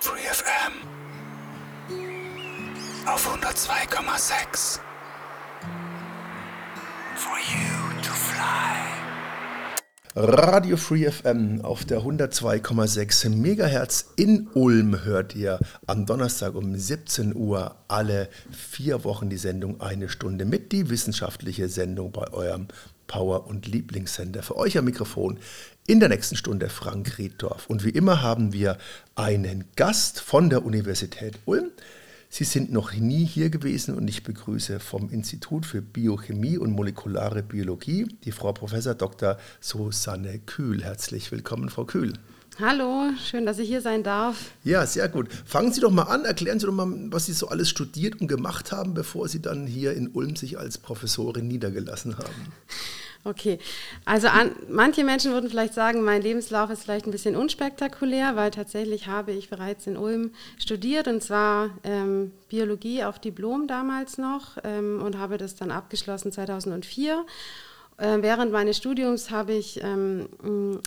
Free FM auf 102,6 For you to fly. Radio Free FM auf der 102,6 Megahertz in Ulm hört ihr am Donnerstag um 17 Uhr alle vier Wochen die Sendung Eine Stunde mit, die wissenschaftliche Sendung bei eurem Power- und Lieblingssender. Für euch am Mikrofon in der nächsten Stunde Frank Rieddorf. Und wie immer haben wir einen Gast von der Universität Ulm. Sie sind noch nie hier gewesen und ich begrüße vom Institut für Biochemie und molekulare Biologie die Frau Prof. Dr. Susanne Kühl. Herzlich willkommen, Frau Kühl. Hallo, schön, dass ich hier sein darf. Ja, sehr gut. Fangen Sie doch mal an, erklären Sie doch mal, was Sie so alles studiert und gemacht haben, bevor Sie dann hier in Ulm sich als Professorin niedergelassen haben. Okay, also an, manche Menschen würden vielleicht sagen, mein Lebenslauf ist vielleicht ein bisschen unspektakulär, weil tatsächlich habe ich bereits in Ulm studiert und zwar ähm, Biologie auf Diplom damals noch ähm, und habe das dann abgeschlossen 2004 äh, während meines Studiums habe ich ähm,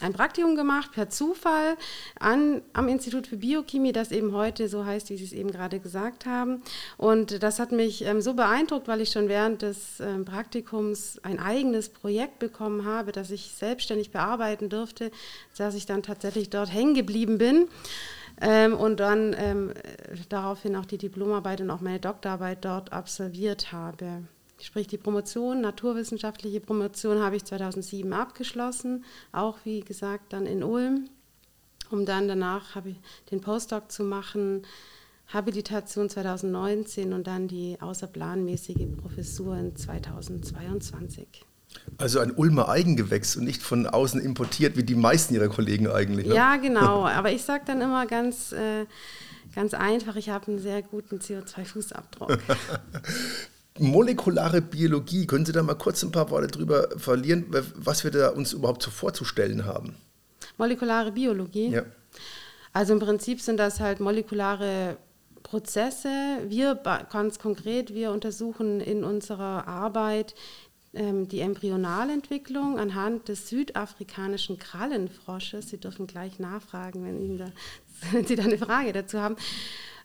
ein Praktikum gemacht, per Zufall, an, am Institut für Biochemie, das eben heute so heißt, wie Sie es eben gerade gesagt haben. Und das hat mich ähm, so beeindruckt, weil ich schon während des ähm, Praktikums ein eigenes Projekt bekommen habe, das ich selbstständig bearbeiten durfte, dass ich dann tatsächlich dort hängen geblieben bin. Ähm, und dann ähm, daraufhin auch die Diplomarbeit und auch meine Doktorarbeit dort absolviert habe. Sprich, die Promotion, naturwissenschaftliche Promotion habe ich 2007 abgeschlossen, auch wie gesagt dann in Ulm, um dann danach habe ich den Postdoc zu machen, Habilitation 2019 und dann die außerplanmäßige Professur in 2022. Also ein Ulmer Eigengewächs und nicht von außen importiert, wie die meisten ihrer Kollegen eigentlich. Ne? Ja, genau. Aber ich sage dann immer ganz, äh, ganz einfach, ich habe einen sehr guten CO2-Fußabdruck. molekulare Biologie, können Sie da mal kurz ein paar Worte drüber verlieren, was wir da uns überhaupt so vorzustellen haben? Molekulare Biologie? Ja. Also im Prinzip sind das halt molekulare Prozesse. Wir ganz konkret, wir untersuchen in unserer Arbeit ähm, die Embryonalentwicklung anhand des südafrikanischen Krallenfrosches. Sie dürfen gleich nachfragen, wenn, Ihnen da, wenn Sie da eine Frage dazu haben.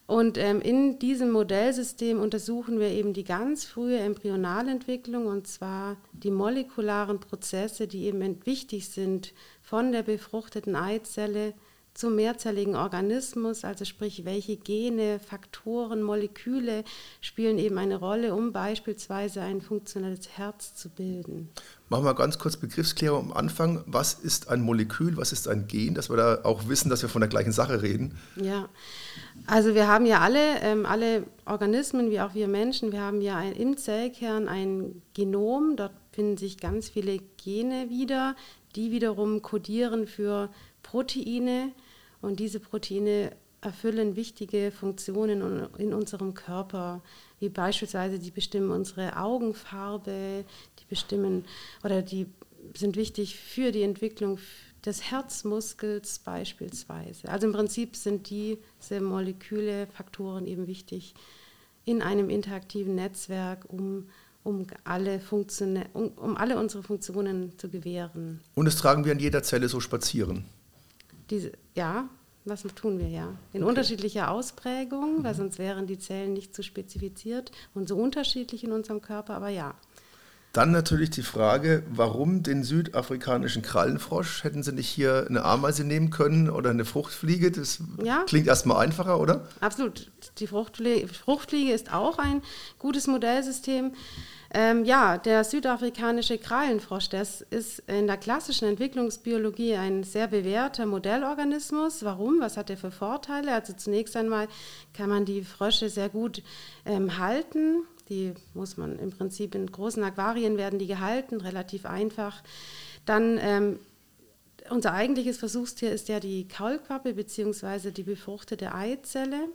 Und ähm, in diesem Modellsystem untersuchen wir eben die ganz frühe Embryonalentwicklung und zwar die molekularen Prozesse, die eben wichtig sind von der befruchteten Eizelle zum mehrzelligen Organismus, also sprich, welche Gene, Faktoren, Moleküle spielen eben eine Rolle, um beispielsweise ein funktionelles Herz zu bilden. Machen wir ganz kurz Begriffsklärung am Anfang. Was ist ein Molekül, was ist ein Gen, dass wir da auch wissen, dass wir von der gleichen Sache reden? Ja, also wir haben ja alle, ähm, alle Organismen, wie auch wir Menschen, wir haben ja ein, im Zellkern ein Genom, dort finden sich ganz viele Gene wieder, die wiederum kodieren für Proteine, und diese Proteine erfüllen wichtige Funktionen in unserem Körper, wie beispielsweise die bestimmen unsere Augenfarbe, die bestimmen oder die sind wichtig für die Entwicklung des Herzmuskels beispielsweise. Also im Prinzip sind diese Moleküle, Faktoren eben wichtig in einem interaktiven Netzwerk, um, um, alle, Funktion, um, um alle unsere Funktionen zu gewähren. Und das tragen wir an jeder Zelle so spazieren. Diese, ja, was tun wir ja. In okay. unterschiedlicher Ausprägung, weil sonst wären die Zellen nicht so spezifiziert und so unterschiedlich in unserem Körper, aber ja. Dann natürlich die Frage, warum den südafrikanischen Krallenfrosch? Hätten Sie nicht hier eine Ameise nehmen können oder eine Fruchtfliege? Das ja. klingt erstmal einfacher, oder? Absolut. Die Fruchtfliege, Fruchtfliege ist auch ein gutes Modellsystem. Ähm, ja, der südafrikanische Krallenfrosch, das ist in der klassischen Entwicklungsbiologie ein sehr bewährter Modellorganismus. Warum? Was hat er für Vorteile? Also zunächst einmal kann man die Frösche sehr gut ähm, halten. Die muss man im Prinzip in großen Aquarien werden die gehalten, relativ einfach. Dann ähm, unser eigentliches Versuchstier ist ja die Kaulquappe bzw. die befruchtete Eizelle.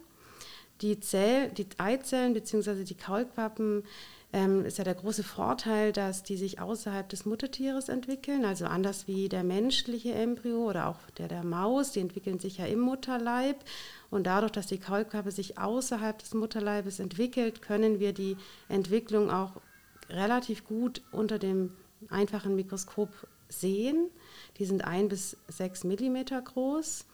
Die, Zell, die Eizellen bzw. die Kaulquappen ähm, ist ja der große Vorteil, dass die sich außerhalb des Muttertieres entwickeln, also anders wie der menschliche Embryo oder auch der der Maus, die entwickeln sich ja im Mutterleib und dadurch, dass die Kaulquappe sich außerhalb des Mutterleibes entwickelt, können wir die Entwicklung auch relativ gut unter dem einfachen Mikroskop sehen. Die sind ein bis sechs Millimeter groß.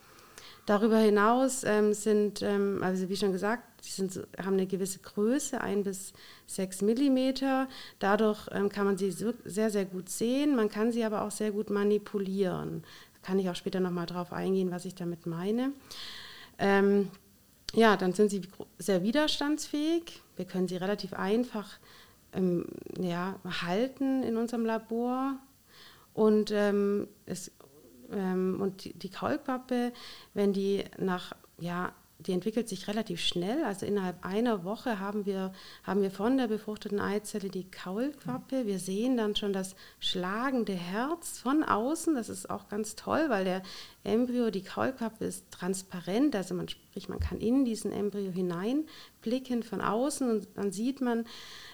Darüber hinaus ähm, sind, ähm, also wie schon gesagt, die sind, haben eine gewisse Größe, ein bis sechs Millimeter. Dadurch ähm, kann man sie so, sehr, sehr gut sehen. Man kann sie aber auch sehr gut manipulieren. Da kann ich auch später nochmal drauf eingehen, was ich damit meine. Ähm, ja, dann sind sie sehr widerstandsfähig. Wir können sie relativ einfach ähm, ja, halten in unserem Labor. Und ähm, es ähm, und die, die Kaulquappe, wenn die nach, ja, die entwickelt sich relativ schnell. Also innerhalb einer Woche haben wir, haben wir von der befruchteten Eizelle die Kaulquappe. Wir sehen dann schon das schlagende Herz von außen. Das ist auch ganz toll, weil der Embryo, die Kaulquappe ist transparent. Also man, sprich, man kann in diesen Embryo hineinblicken von außen und dann sieht man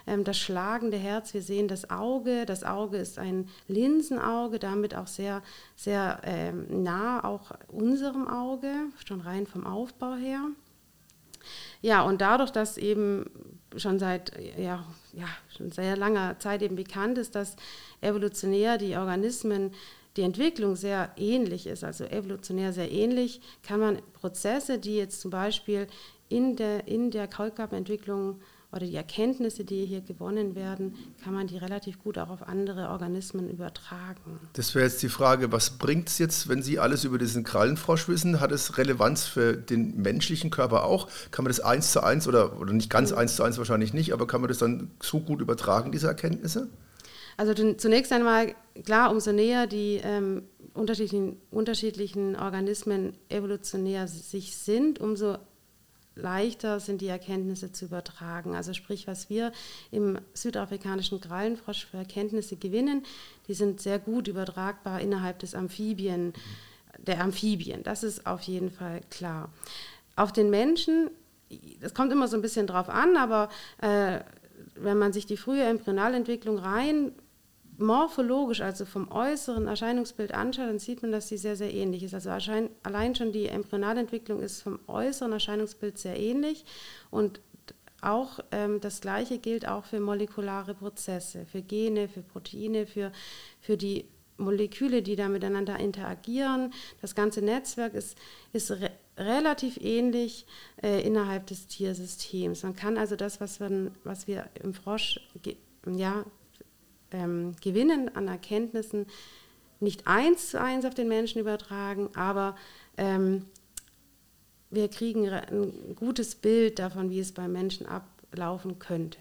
ähm, das schlagende Herz. Wir sehen das Auge. Das Auge ist ein Linsenauge, damit auch sehr, sehr ähm, nah auch unserem Auge, schon rein vom Aufbau her. Ja, und dadurch, dass eben schon seit ja, ja, schon sehr langer Zeit eben bekannt ist, dass evolutionär die Organismen die Entwicklung sehr ähnlich ist, also evolutionär sehr ähnlich, kann man Prozesse, die jetzt zum Beispiel in der, in der Kaulquappenentwicklung oder die Erkenntnisse, die hier gewonnen werden, kann man die relativ gut auch auf andere Organismen übertragen. Das wäre jetzt die Frage, was bringt es jetzt, wenn Sie alles über diesen Krallenfrosch wissen? Hat es Relevanz für den menschlichen Körper auch? Kann man das eins zu eins oder, oder nicht ganz eins zu eins wahrscheinlich nicht, aber kann man das dann so gut übertragen, diese Erkenntnisse? Also zunächst einmal, klar, umso näher die ähm, unterschiedlichen, unterschiedlichen Organismen evolutionär sich sind, umso leichter sind die Erkenntnisse zu übertragen. Also sprich, was wir im südafrikanischen Krallenfrosch für Erkenntnisse gewinnen, die sind sehr gut übertragbar innerhalb des Amphibien, der Amphibien. Das ist auf jeden Fall klar. Auf den Menschen, das kommt immer so ein bisschen drauf an, aber äh, wenn man sich die frühe Embryonalentwicklung rein morphologisch, also vom äußeren Erscheinungsbild anschaut, dann sieht man, dass sie sehr, sehr ähnlich ist. Also allein schon die Embryonalentwicklung ist vom äußeren Erscheinungsbild sehr ähnlich und auch ähm, das Gleiche gilt auch für molekulare Prozesse, für Gene, für Proteine, für, für die Moleküle, die da miteinander interagieren. Das ganze Netzwerk ist, ist re relativ ähnlich äh, innerhalb des Tiersystems. Man kann also das, was wir, was wir im Frosch ja, ähm, gewinnen an Erkenntnissen, nicht eins zu eins auf den Menschen übertragen, aber ähm, wir kriegen ein gutes Bild davon, wie es beim Menschen ablaufen könnte.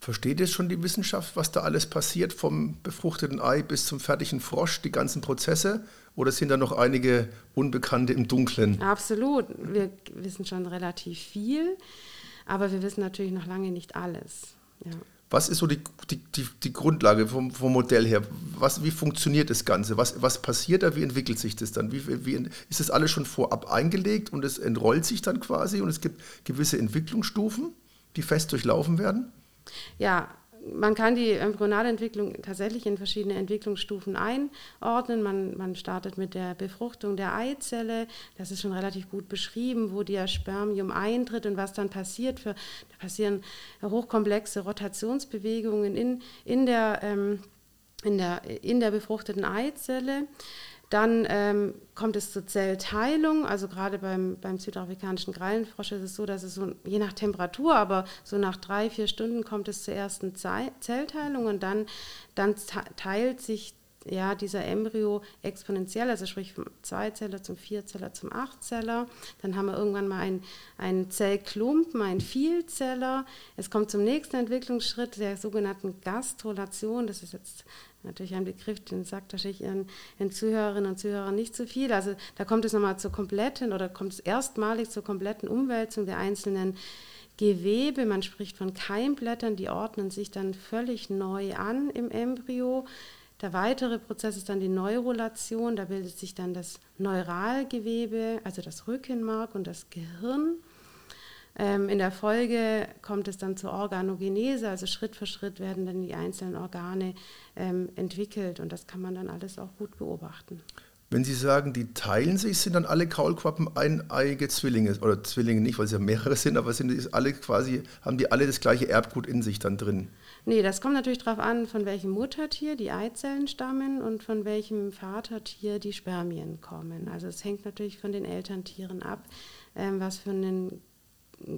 Versteht jetzt schon die Wissenschaft, was da alles passiert, vom befruchteten Ei bis zum fertigen Frosch, die ganzen Prozesse? Oder sind da noch einige Unbekannte im Dunkeln? Absolut. Wir wissen schon relativ viel, aber wir wissen natürlich noch lange nicht alles. Ja. Was ist so die, die, die, die Grundlage vom, vom, Modell her? Was, wie funktioniert das Ganze? Was, was passiert da? Wie entwickelt sich das dann? Wie, wie, ist das alles schon vorab eingelegt und es entrollt sich dann quasi und es gibt gewisse Entwicklungsstufen, die fest durchlaufen werden? Ja, man kann die Embryonalentwicklung tatsächlich in verschiedene Entwicklungsstufen einordnen. Man, man startet mit der Befruchtung der Eizelle. Das ist schon relativ gut beschrieben, wo der Spermium eintritt und was dann passiert. Für, da passieren hochkomplexe Rotationsbewegungen in, in, der, ähm, in, der, in der befruchteten Eizelle. Dann ähm, kommt es zur Zellteilung, also gerade beim, beim südafrikanischen Krallenfrosch ist es so, dass es so, je nach Temperatur, aber so nach drei, vier Stunden kommt es zur ersten Zellteilung und dann, dann teilt sich ja, dieser Embryo exponentiell, also sprich vom Zweizeller zum Vierzeller zum Achtzeller. Dann haben wir irgendwann mal einen, einen Zellklumpen, einen Vielzeller. Es kommt zum nächsten Entwicklungsschritt, der sogenannten Gastrulation. Das ist jetzt natürlich ein Begriff, den sagt wahrscheinlich Ihren, Ihren Zuhörerinnen und Zuhörern nicht zu so viel. Also da kommt es nochmal zur kompletten oder kommt es erstmalig zur kompletten Umwälzung der einzelnen Gewebe. Man spricht von Keimblättern, die ordnen sich dann völlig neu an im Embryo. Der weitere Prozess ist dann die Neurulation. Da bildet sich dann das Neuralgewebe, also das Rückenmark und das Gehirn. Ähm, in der Folge kommt es dann zur Organogenese, also Schritt für Schritt werden dann die einzelnen Organe ähm, entwickelt und das kann man dann alles auch gut beobachten. Wenn Sie sagen, die teilen sich, sind dann alle Kaulquappen eineige Zwillinge oder Zwillinge nicht, weil es ja mehrere sind, aber sind die alle quasi, haben die alle das gleiche Erbgut in sich dann drin? Nee, das kommt natürlich darauf an, von welchem Muttertier die Eizellen stammen und von welchem Vatertier die Spermien kommen. Also es hängt natürlich von den Elterntieren ab, ähm, was für einen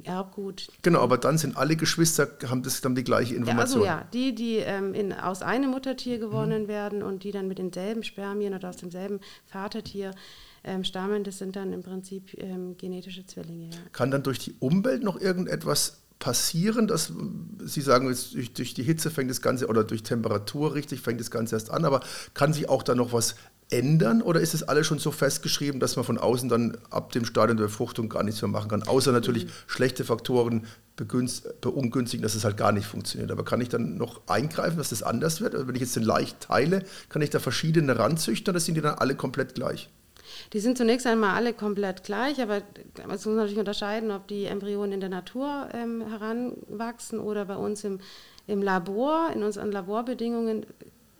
Erbgut. Genau, aber dann sind alle Geschwister, haben das dann die gleiche Information. Ja, also ja, die, die ähm, in, aus einem Muttertier gewonnen mhm. werden und die dann mit denselben Spermien oder aus demselben Vatertier ähm, stammen, das sind dann im Prinzip ähm, genetische Zwillinge. Ja. Kann dann durch die Umwelt noch irgendetwas passieren, dass Sie sagen, durch, durch, die Hitze fängt das Ganze oder durch Temperatur richtig fängt das Ganze erst an, aber kann sich auch da noch was ändern oder ist es alles schon so festgeschrieben, dass man von außen dann ab dem Stadium der Befruchtung gar nichts mehr machen kann, außer natürlich mhm. schlechte Faktoren beungünstigen, dass es halt gar nicht funktioniert. Aber kann ich dann noch eingreifen, dass das anders wird? Also wenn ich jetzt den leicht teile, kann ich da verschiedene ranzüchten oder sind die dann alle komplett gleich? Die sind zunächst einmal alle komplett gleich, aber man muss natürlich unterscheiden, ob die Embryonen in der Natur ähm, heranwachsen oder bei uns im, im Labor, in unseren Laborbedingungen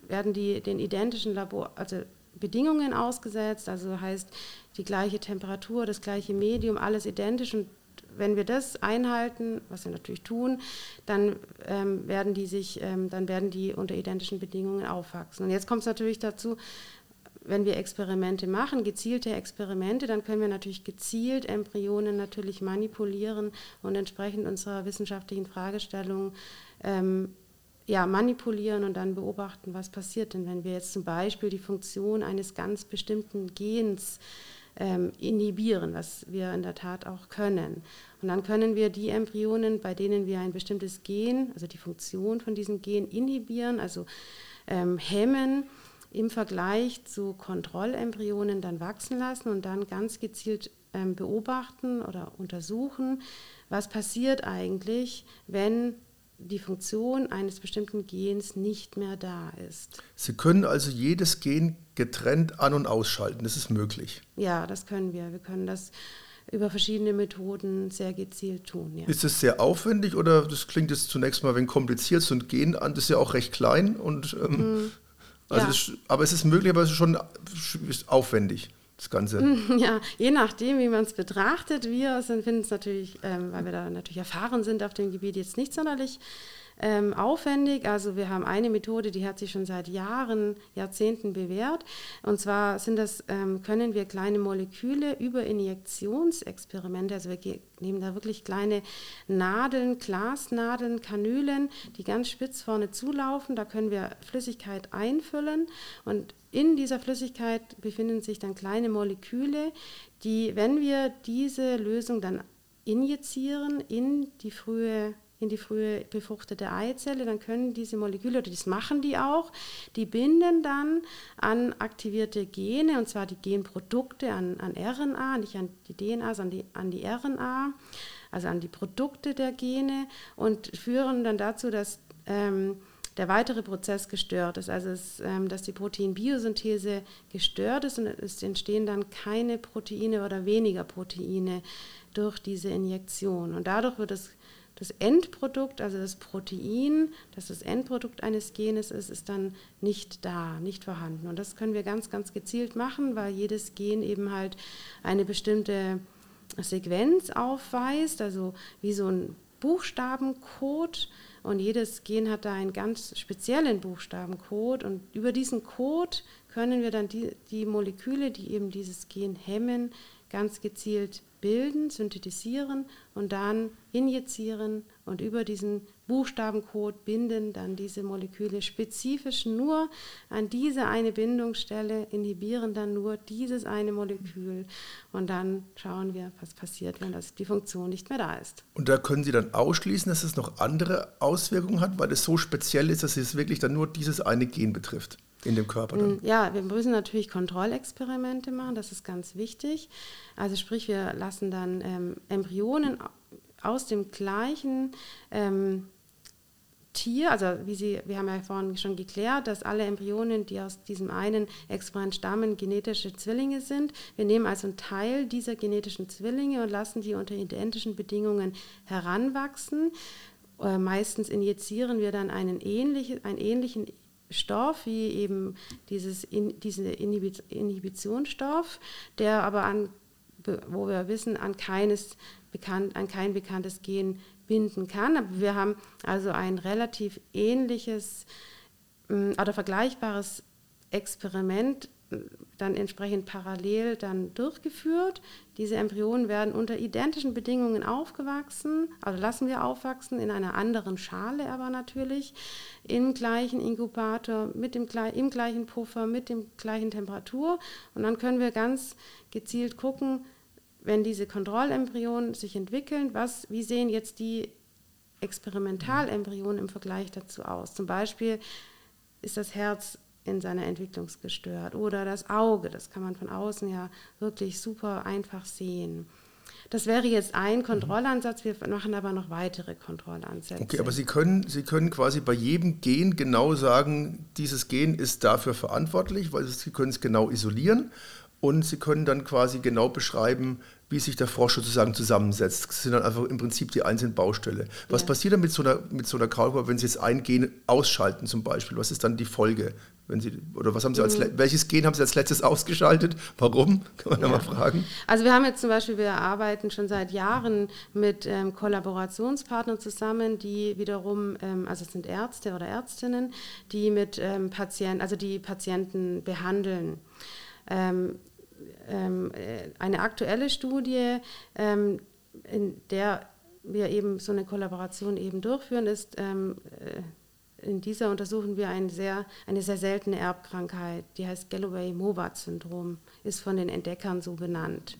werden die den identischen Labor, also Bedingungen ausgesetzt, also heißt die gleiche Temperatur, das gleiche Medium, alles identisch und wenn wir das einhalten, was wir natürlich tun, dann ähm, werden die sich, ähm, dann werden die unter identischen Bedingungen aufwachsen. Und jetzt kommt es natürlich dazu, wenn wir Experimente machen, gezielte Experimente, dann können wir natürlich gezielt Embryonen natürlich manipulieren und entsprechend unserer wissenschaftlichen Fragestellung ähm, ja, manipulieren und dann beobachten, was passiert. Denn wenn wir jetzt zum Beispiel die Funktion eines ganz bestimmten Gens ähm, inhibieren, was wir in der Tat auch können. Und dann können wir die Embryonen, bei denen wir ein bestimmtes Gen, also die Funktion von diesem Gen inhibieren, also ähm, hemmen, im Vergleich zu Kontrollembryonen dann wachsen lassen und dann ganz gezielt ähm, beobachten oder untersuchen, was passiert eigentlich, wenn die Funktion eines bestimmten Gens nicht mehr da ist. Sie können also jedes Gen getrennt an- und ausschalten. Das ist möglich. Ja, das können wir. Wir können das über verschiedene Methoden sehr gezielt tun. Ja. Ist es sehr aufwendig oder das klingt jetzt zunächst mal wenn kompliziert? So ein Gen an, das ist ja auch recht klein und ähm, mm, also ja. es, aber es ist möglich, aber es ist schon aufwendig das Ganze? Ja, je nachdem, wie man es betrachtet. Wir finden es natürlich, ähm, weil wir da natürlich erfahren sind auf dem Gebiet, jetzt nicht sonderlich ähm, aufwendig. Also wir haben eine Methode, die hat sich schon seit Jahren, Jahrzehnten bewährt. Und zwar sind das, ähm, können wir kleine Moleküle über Injektionsexperimente, also wir nehmen da wirklich kleine Nadeln, Glasnadeln, Kanülen, die ganz spitz vorne zulaufen. Da können wir Flüssigkeit einfüllen und in dieser Flüssigkeit befinden sich dann kleine Moleküle, die, wenn wir diese Lösung dann injizieren in die frühe in die frühe befruchtete Eizelle, dann können diese Moleküle, oder das machen die auch, die binden dann an aktivierte Gene, und zwar die Genprodukte an, an RNA, nicht an die DNA, sondern die, an die RNA, also an die Produkte der Gene und führen dann dazu, dass ähm, der weitere Prozess gestört ist, also es, ähm, dass die Proteinbiosynthese gestört ist und es entstehen dann keine Proteine oder weniger Proteine durch diese Injektion. Und dadurch wird das das Endprodukt, also das Protein, das das Endprodukt eines Genes ist, ist dann nicht da, nicht vorhanden. Und das können wir ganz, ganz gezielt machen, weil jedes Gen eben halt eine bestimmte Sequenz aufweist, also wie so ein Buchstabencode. Und jedes Gen hat da einen ganz speziellen Buchstabencode. Und über diesen Code können wir dann die, die Moleküle, die eben dieses Gen hemmen, ganz gezielt bilden, synthetisieren und dann injizieren und über diesen Buchstabencode binden dann diese Moleküle spezifisch nur an diese eine Bindungsstelle, inhibieren dann nur dieses eine Molekül und dann schauen wir, was passiert, wenn das, die Funktion nicht mehr da ist. Und da können Sie dann ausschließen, dass es noch andere Auswirkungen hat, weil es so speziell ist, dass es wirklich dann nur dieses eine Gen betrifft in dem Körper dann? Mm, ja, wir müssen natürlich Kontrollexperimente machen, das ist ganz wichtig. Also sprich, wir lassen dann ähm, Embryonen aus dem gleichen ähm, Tier, also wie Sie, wir haben ja vorhin schon geklärt, dass alle Embryonen, die aus diesem einen Experiment stammen, genetische Zwillinge sind. Wir nehmen also einen Teil dieser genetischen Zwillinge und lassen die unter identischen Bedingungen heranwachsen. Äh, meistens injizieren wir dann einen ähnlichen, einen ähnlichen Stoff, wie eben dieses in, diesen Inhibitionsstoff, der aber an, wo wir wissen, an keines bekannt, an kein bekanntes Gen binden kann. Aber wir haben also ein relativ ähnliches oder vergleichbares Experiment dann entsprechend parallel dann durchgeführt. Diese Embryonen werden unter identischen Bedingungen aufgewachsen, also lassen wir aufwachsen, in einer anderen Schale aber natürlich, im gleichen Inkubator, mit dem, im gleichen Puffer, mit dem gleichen Temperatur. Und dann können wir ganz gezielt gucken, wenn diese Kontrollembryonen sich entwickeln, was, wie sehen jetzt die Experimentalembryonen im Vergleich dazu aus? Zum Beispiel ist das Herz in seiner Entwicklung gestört. Oder das Auge, das kann man von außen ja wirklich super einfach sehen. Das wäre jetzt ein Kontrollansatz, wir machen aber noch weitere Kontrollansätze. Okay, aber Sie können, Sie können quasi bei jedem Gen genau sagen, dieses Gen ist dafür verantwortlich, weil Sie können es genau isolieren und Sie können dann quasi genau beschreiben, wie sich der Frosch sozusagen zusammensetzt. Das sind dann einfach im Prinzip die einzelnen Baustelle. Was ja. passiert dann mit so einer, mit so einer Kaulquappe, wenn Sie jetzt ein Gen ausschalten zum Beispiel? Was ist dann die Folge? Wenn Sie, oder was haben Sie als, mhm. welches Gen haben Sie als letztes ausgeschaltet? Warum? Kann man ja. da mal fragen. Also wir haben jetzt zum Beispiel, wir arbeiten schon seit Jahren mit ähm, Kollaborationspartnern zusammen, die wiederum, ähm, also es sind Ärzte oder Ärztinnen, die mit ähm, Patienten, also die Patienten behandeln. Ähm, ähm, äh, eine aktuelle Studie, ähm, in der wir eben so eine Kollaboration eben durchführen, ist ähm, äh, in dieser untersuchen wir eine sehr, eine sehr seltene Erbkrankheit, die heißt Galloway-Mowat-Syndrom, ist von den Entdeckern so benannt.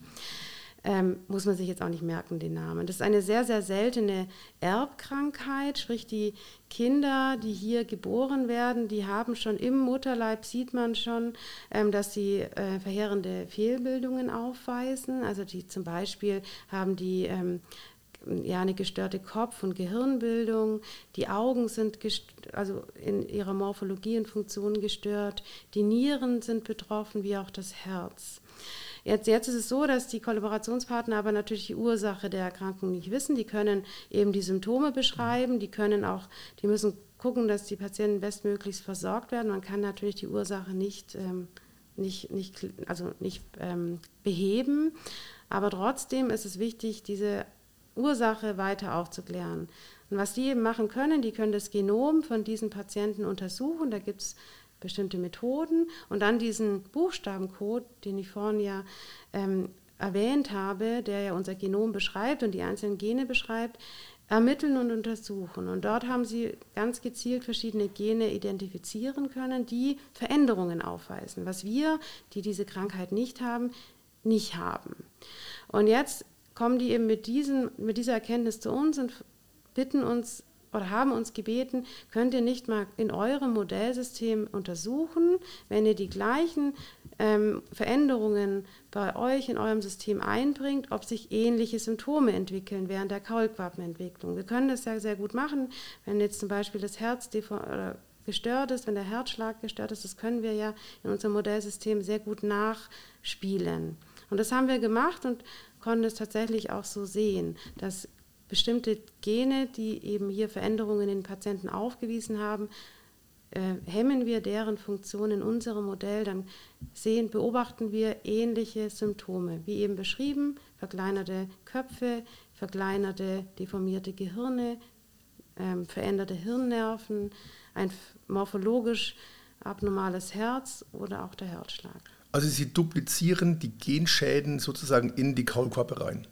Ähm, muss man sich jetzt auch nicht merken, den Namen. Das ist eine sehr, sehr seltene Erbkrankheit, sprich die Kinder, die hier geboren werden, die haben schon im Mutterleib, sieht man schon, ähm, dass sie äh, verheerende Fehlbildungen aufweisen. Also die zum Beispiel haben die ähm, ja, eine gestörte Kopf- und Gehirnbildung. Die Augen sind also in ihrer Morphologie und Funktion gestört. Die Nieren sind betroffen, wie auch das Herz. Jetzt, jetzt ist es so, dass die Kollaborationspartner aber natürlich die Ursache der Erkrankung nicht wissen. Die können eben die Symptome beschreiben, die können auch, die müssen gucken, dass die Patienten bestmöglichst versorgt werden. Man kann natürlich die Ursache nicht, ähm, nicht, nicht, also nicht ähm, beheben. Aber trotzdem ist es wichtig, diese Ursache weiter aufzuklären. Und was die eben machen können, die können das Genom von diesen Patienten untersuchen. Da gibt es bestimmte Methoden und dann diesen Buchstabencode, den ich vorhin ja ähm, erwähnt habe, der ja unser Genom beschreibt und die einzelnen Gene beschreibt, ermitteln und untersuchen. Und dort haben sie ganz gezielt verschiedene Gene identifizieren können, die Veränderungen aufweisen, was wir, die diese Krankheit nicht haben, nicht haben. Und jetzt kommen die eben mit, diesen, mit dieser Erkenntnis zu uns und bitten uns oder haben uns gebeten, könnt ihr nicht mal in eurem Modellsystem untersuchen, wenn ihr die gleichen ähm, Veränderungen bei euch in eurem System einbringt, ob sich ähnliche Symptome entwickeln während der Kaulquappenentwicklung. Wir können das ja sehr gut machen, wenn jetzt zum Beispiel das Herz gestört ist, wenn der Herzschlag gestört ist, das können wir ja in unserem Modellsystem sehr gut nachspielen. Und das haben wir gemacht und konnten es tatsächlich auch so sehen, dass bestimmte Gene, die eben hier Veränderungen in den Patienten aufgewiesen haben, äh, hemmen wir deren Funktion in unserem Modell, dann sehen, beobachten wir ähnliche Symptome, wie eben beschrieben, verkleinerte Köpfe, verkleinerte, deformierte Gehirne, ähm, veränderte Hirnnerven, ein morphologisch abnormales Herz oder auch der Herzschlag. Also Sie duplizieren die Genschäden sozusagen in die Kaulquappe rein.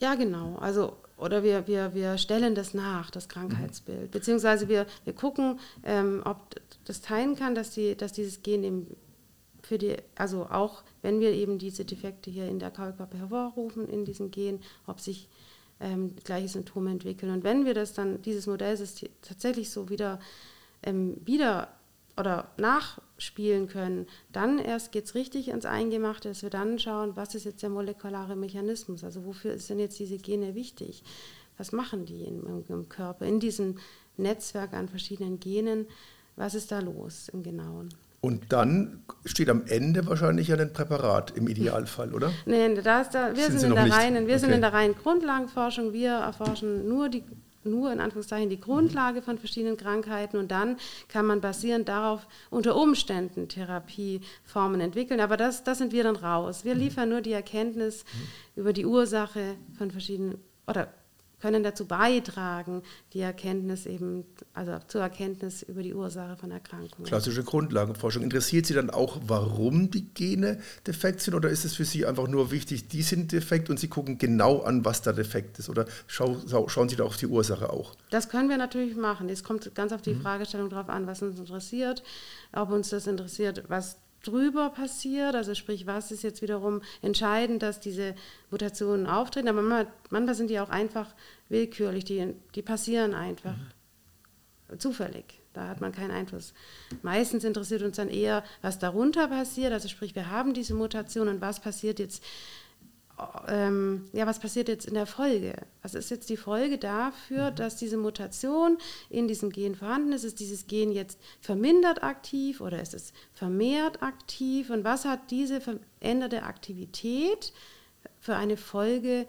Ja, genau. Also oder wir, wir, wir stellen das nach, das Krankheitsbild. Mhm. Beziehungsweise wir, wir gucken, ähm, ob das teilen kann, dass, die, dass dieses Gen eben für die, also auch wenn wir eben diese Defekte hier in der Kaulquappe hervorrufen, in diesem Gen, ob sich ähm, gleiche Symptome entwickeln. Und wenn wir das dann, dieses Modellsystem tatsächlich so wieder, ähm, wieder oder nachspielen können, dann erst geht es richtig ins Eingemachte, dass wir dann schauen, was ist jetzt der molekulare Mechanismus, also wofür sind jetzt diese Gene wichtig, was machen die im, im Körper, in diesem Netzwerk an verschiedenen Genen, was ist da los im Genauen. Und dann steht am Ende wahrscheinlich ein Präparat im Idealfall, oder? Nein, da, wir, sind, sind in der reinen, wir okay. sind in der reinen Grundlagenforschung. Wir erforschen nur die nur in Anführungszeichen die Grundlage von verschiedenen Krankheiten und dann kann man basierend darauf unter Umständen Therapieformen entwickeln. Aber das, das sind wir dann raus. Wir liefern nur die Erkenntnis mhm. über die Ursache von verschiedenen oder können dazu beitragen, die Erkenntnis eben, also zur Erkenntnis über die Ursache von Erkrankungen. Klassische Grundlagenforschung. Interessiert Sie dann auch, warum die Gene defekt sind oder ist es für Sie einfach nur wichtig, die sind defekt und Sie gucken genau an, was da defekt ist? Oder schau, schauen Sie da auf die Ursache auch? Das können wir natürlich machen. Es kommt ganz auf die mhm. Fragestellung drauf an, was uns interessiert. Ob uns das interessiert, was drüber passiert, also sprich, was ist jetzt wiederum entscheidend, dass diese Mutationen auftreten, aber manchmal, manchmal sind die auch einfach willkürlich, die, die passieren einfach mhm. zufällig. Da hat man keinen Einfluss. Meistens interessiert uns dann eher, was darunter passiert, also sprich, wir haben diese Mutation und was passiert jetzt ähm, ja, was passiert jetzt in der Folge? Was ist jetzt die Folge dafür, mhm. dass diese Mutation in diesem Gen vorhanden ist? Ist dieses Gen jetzt vermindert aktiv oder ist es vermehrt aktiv? Und was hat diese veränderte Aktivität für eine Folge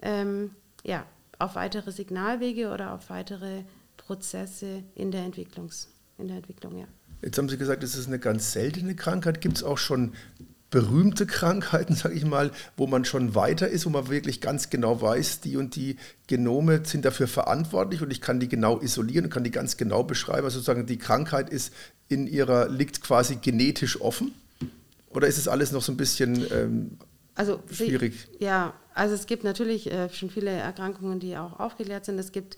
ähm, ja, auf weitere Signalwege oder auf weitere Prozesse in der, Entwicklungs-, in der Entwicklung? Ja. Jetzt haben Sie gesagt, es ist eine ganz seltene Krankheit. Gibt es auch schon berühmte Krankheiten, sage ich mal, wo man schon weiter ist, wo man wirklich ganz genau weiß, die und die Genome sind dafür verantwortlich und ich kann die genau isolieren und kann die ganz genau beschreiben. Also sozusagen die Krankheit ist in ihrer, liegt quasi genetisch offen? Oder ist es alles noch so ein bisschen ähm, also, schwierig? Ja, also es gibt natürlich äh, schon viele Erkrankungen, die auch aufgeklärt sind. Es gibt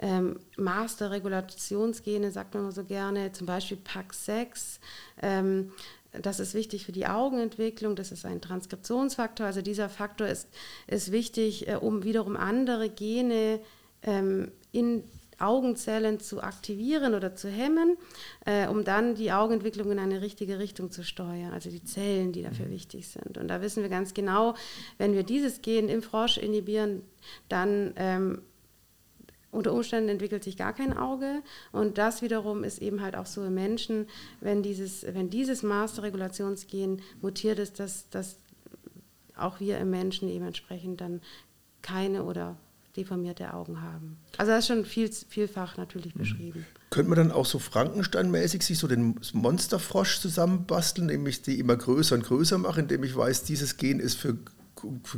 ähm, Masterregulationsgene, sagt man so gerne, zum Beispiel PAX6. Ähm, das ist wichtig für die Augenentwicklung, das ist ein Transkriptionsfaktor. Also dieser Faktor ist, ist wichtig, äh, um wiederum andere Gene ähm, in Augenzellen zu aktivieren oder zu hemmen, äh, um dann die Augenentwicklung in eine richtige Richtung zu steuern, also die Zellen, die dafür mhm. wichtig sind. Und da wissen wir ganz genau, wenn wir dieses Gen im Frosch inhibieren, dann ähm, unter Umständen entwickelt sich gar kein Auge und das wiederum ist eben halt auch so im Menschen, wenn dieses, wenn dieses Masterregulationsgen mutiert ist, dass, dass auch wir im Menschen eben entsprechend dann keine oder deformierte Augen haben. Also das ist schon viel, vielfach natürlich mhm. beschrieben. Könnte man dann auch so Frankenstein-mäßig sich so den Monsterfrosch zusammenbasteln, nämlich die immer größer und größer machen, indem ich weiß, dieses Gen ist für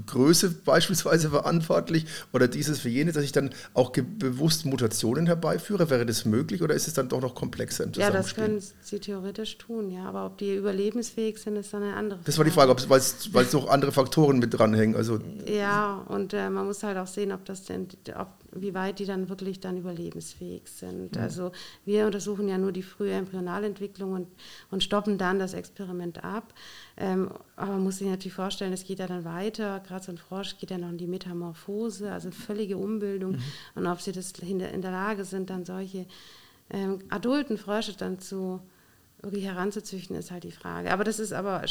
Größe beispielsweise verantwortlich oder dieses für jene, dass ich dann auch bewusst Mutationen herbeiführe? Wäre das möglich oder ist es dann doch noch komplexer im Ja, das können sie theoretisch tun, ja. Aber ob die überlebensfähig sind, ist dann eine andere Frage. Das war die Frage, weil es noch andere Faktoren mit dranhängen. Also ja, und äh, man muss halt auch sehen, ob das denn, ob wie weit die dann wirklich dann überlebensfähig sind. Mhm. Also wir untersuchen ja nur die frühe Embryonalentwicklung und, und stoppen dann das Experiment ab. Ähm, aber man muss sich natürlich vorstellen, es geht ja dann weiter. Gerade so ein Frosch geht ja noch in die Metamorphose, also völlige Umbildung. Mhm. Und ob sie das in der, in der Lage sind, dann solche ähm, adulten Frösche dann zu wirklich heranzuzüchten, ist halt die Frage. Aber das ist aber,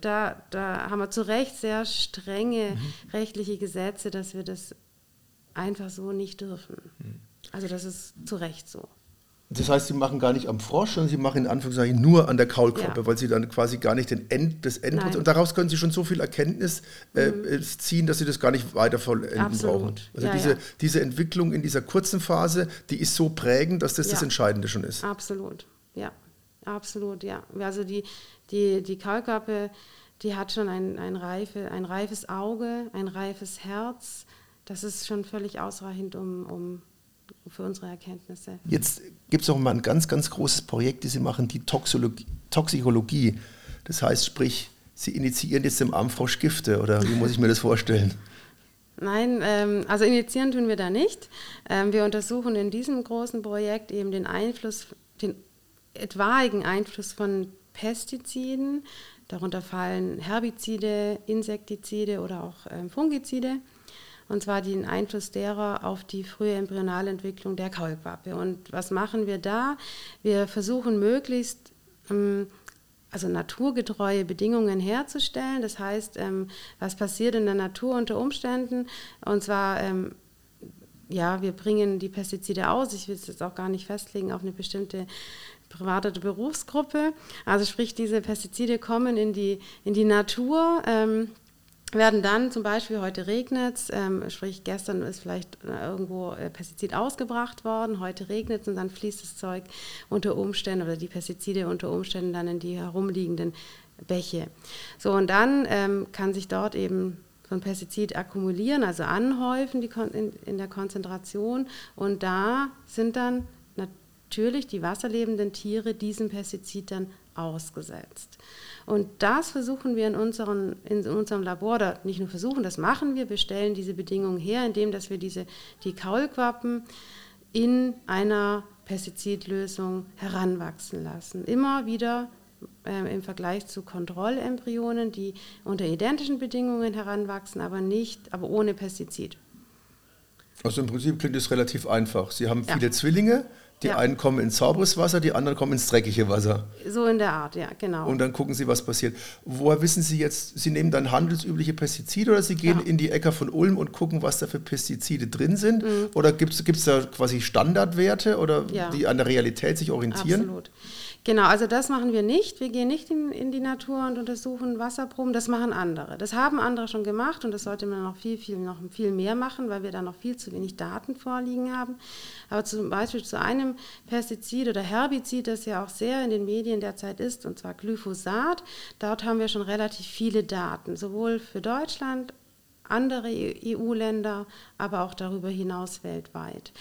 da, da haben wir zu Recht sehr strenge mhm. rechtliche Gesetze, dass wir das einfach so nicht dürfen. Also das ist zu Recht so. Das heißt, Sie machen gar nicht am Frosch, sondern Sie machen in Anführungszeichen nur an der Kaulquappe, ja. weil Sie dann quasi gar nicht den End, das Endprozess, und daraus können Sie schon so viel Erkenntnis äh, mhm. Äh, ziehen, dass Sie das gar nicht weiter vollenden Absolut. brauchen. Also ja, diese, ja. diese Entwicklung in dieser kurzen Phase, die ist so prägend, dass das das Entscheidende schon ist. Absolut, ja. Absolut, ja. Also die, die, die Kaulquappe, die hat schon ein, ein, reife, ein reifes Auge, ein reifes Herz, das ist schon völlig ausreichend, um, um für unsere Erkenntnisse. Jetzt gibt es auch mal ein ganz, ganz großes Projekt, das Sie machen, die Toxologie, Toxikologie. Das heißt, sprich, Sie initiieren jetzt dem Armfrosch Gifte oder wie muss ich mir das vorstellen? Nein, ähm, also initiieren tun wir da nicht. Ähm, wir untersuchen in diesem großen Projekt eben den Einfluss, den etwaigen Einfluss von Pestiziden. Darunter fallen Herbizide, Insektizide oder auch ähm, Fungizide und zwar den Einfluss derer auf die frühe Embryonalentwicklung der Kaulquappe. Und was machen wir da? Wir versuchen möglichst ähm, also naturgetreue Bedingungen herzustellen. Das heißt, ähm, was passiert in der Natur unter Umständen? Und zwar, ähm, ja, wir bringen die Pestizide aus. Ich will es jetzt auch gar nicht festlegen auf eine bestimmte private Berufsgruppe. Also sprich, diese Pestizide kommen in die, in die Natur. Ähm, werden dann zum Beispiel heute regnet es, ähm, sprich gestern ist vielleicht äh, irgendwo äh, Pestizid ausgebracht worden, heute regnet es und dann fließt das Zeug unter Umständen oder die Pestizide unter Umständen dann in die herumliegenden Bäche. So und dann ähm, kann sich dort eben von Pestizid akkumulieren, also anhäufen die, in, in der Konzentration. Und da sind dann natürlich die wasserlebenden Tiere diesem Pestizid dann ausgesetzt. Und das versuchen wir in, unseren, in unserem Labor, oder nicht nur versuchen, das machen wir, wir stellen diese Bedingungen her, indem dass wir diese, die Kaulquappen in einer Pestizidlösung heranwachsen lassen. Immer wieder äh, im Vergleich zu Kontrollembryonen, die unter identischen Bedingungen heranwachsen, aber nicht, aber ohne Pestizid. Also im Prinzip klingt es relativ einfach. Sie haben viele ja. Zwillinge, die ja. einen kommen ins sauberes Wasser, die anderen kommen ins dreckige Wasser. So in der Art, ja, genau. Und dann gucken Sie, was passiert. Woher wissen Sie jetzt, Sie nehmen dann handelsübliche Pestizide oder Sie gehen ja. in die Äcker von Ulm und gucken, was da für Pestizide drin sind? Mhm. Oder gibt es da quasi Standardwerte oder ja. die an der Realität sich orientieren? Absolut. Genau, also das machen wir nicht. Wir gehen nicht in, in, die Natur und untersuchen Wasserproben. Das machen andere. Das haben andere schon gemacht und das sollte man noch viel, viel, noch viel mehr machen, weil wir da noch viel zu wenig Daten vorliegen haben. Aber zum Beispiel zu einem Pestizid oder Herbizid, das ja auch sehr in den Medien derzeit ist, und zwar Glyphosat, dort haben wir schon relativ viele Daten, sowohl für Deutschland andere EU-Länder, aber auch darüber hinaus weltweit.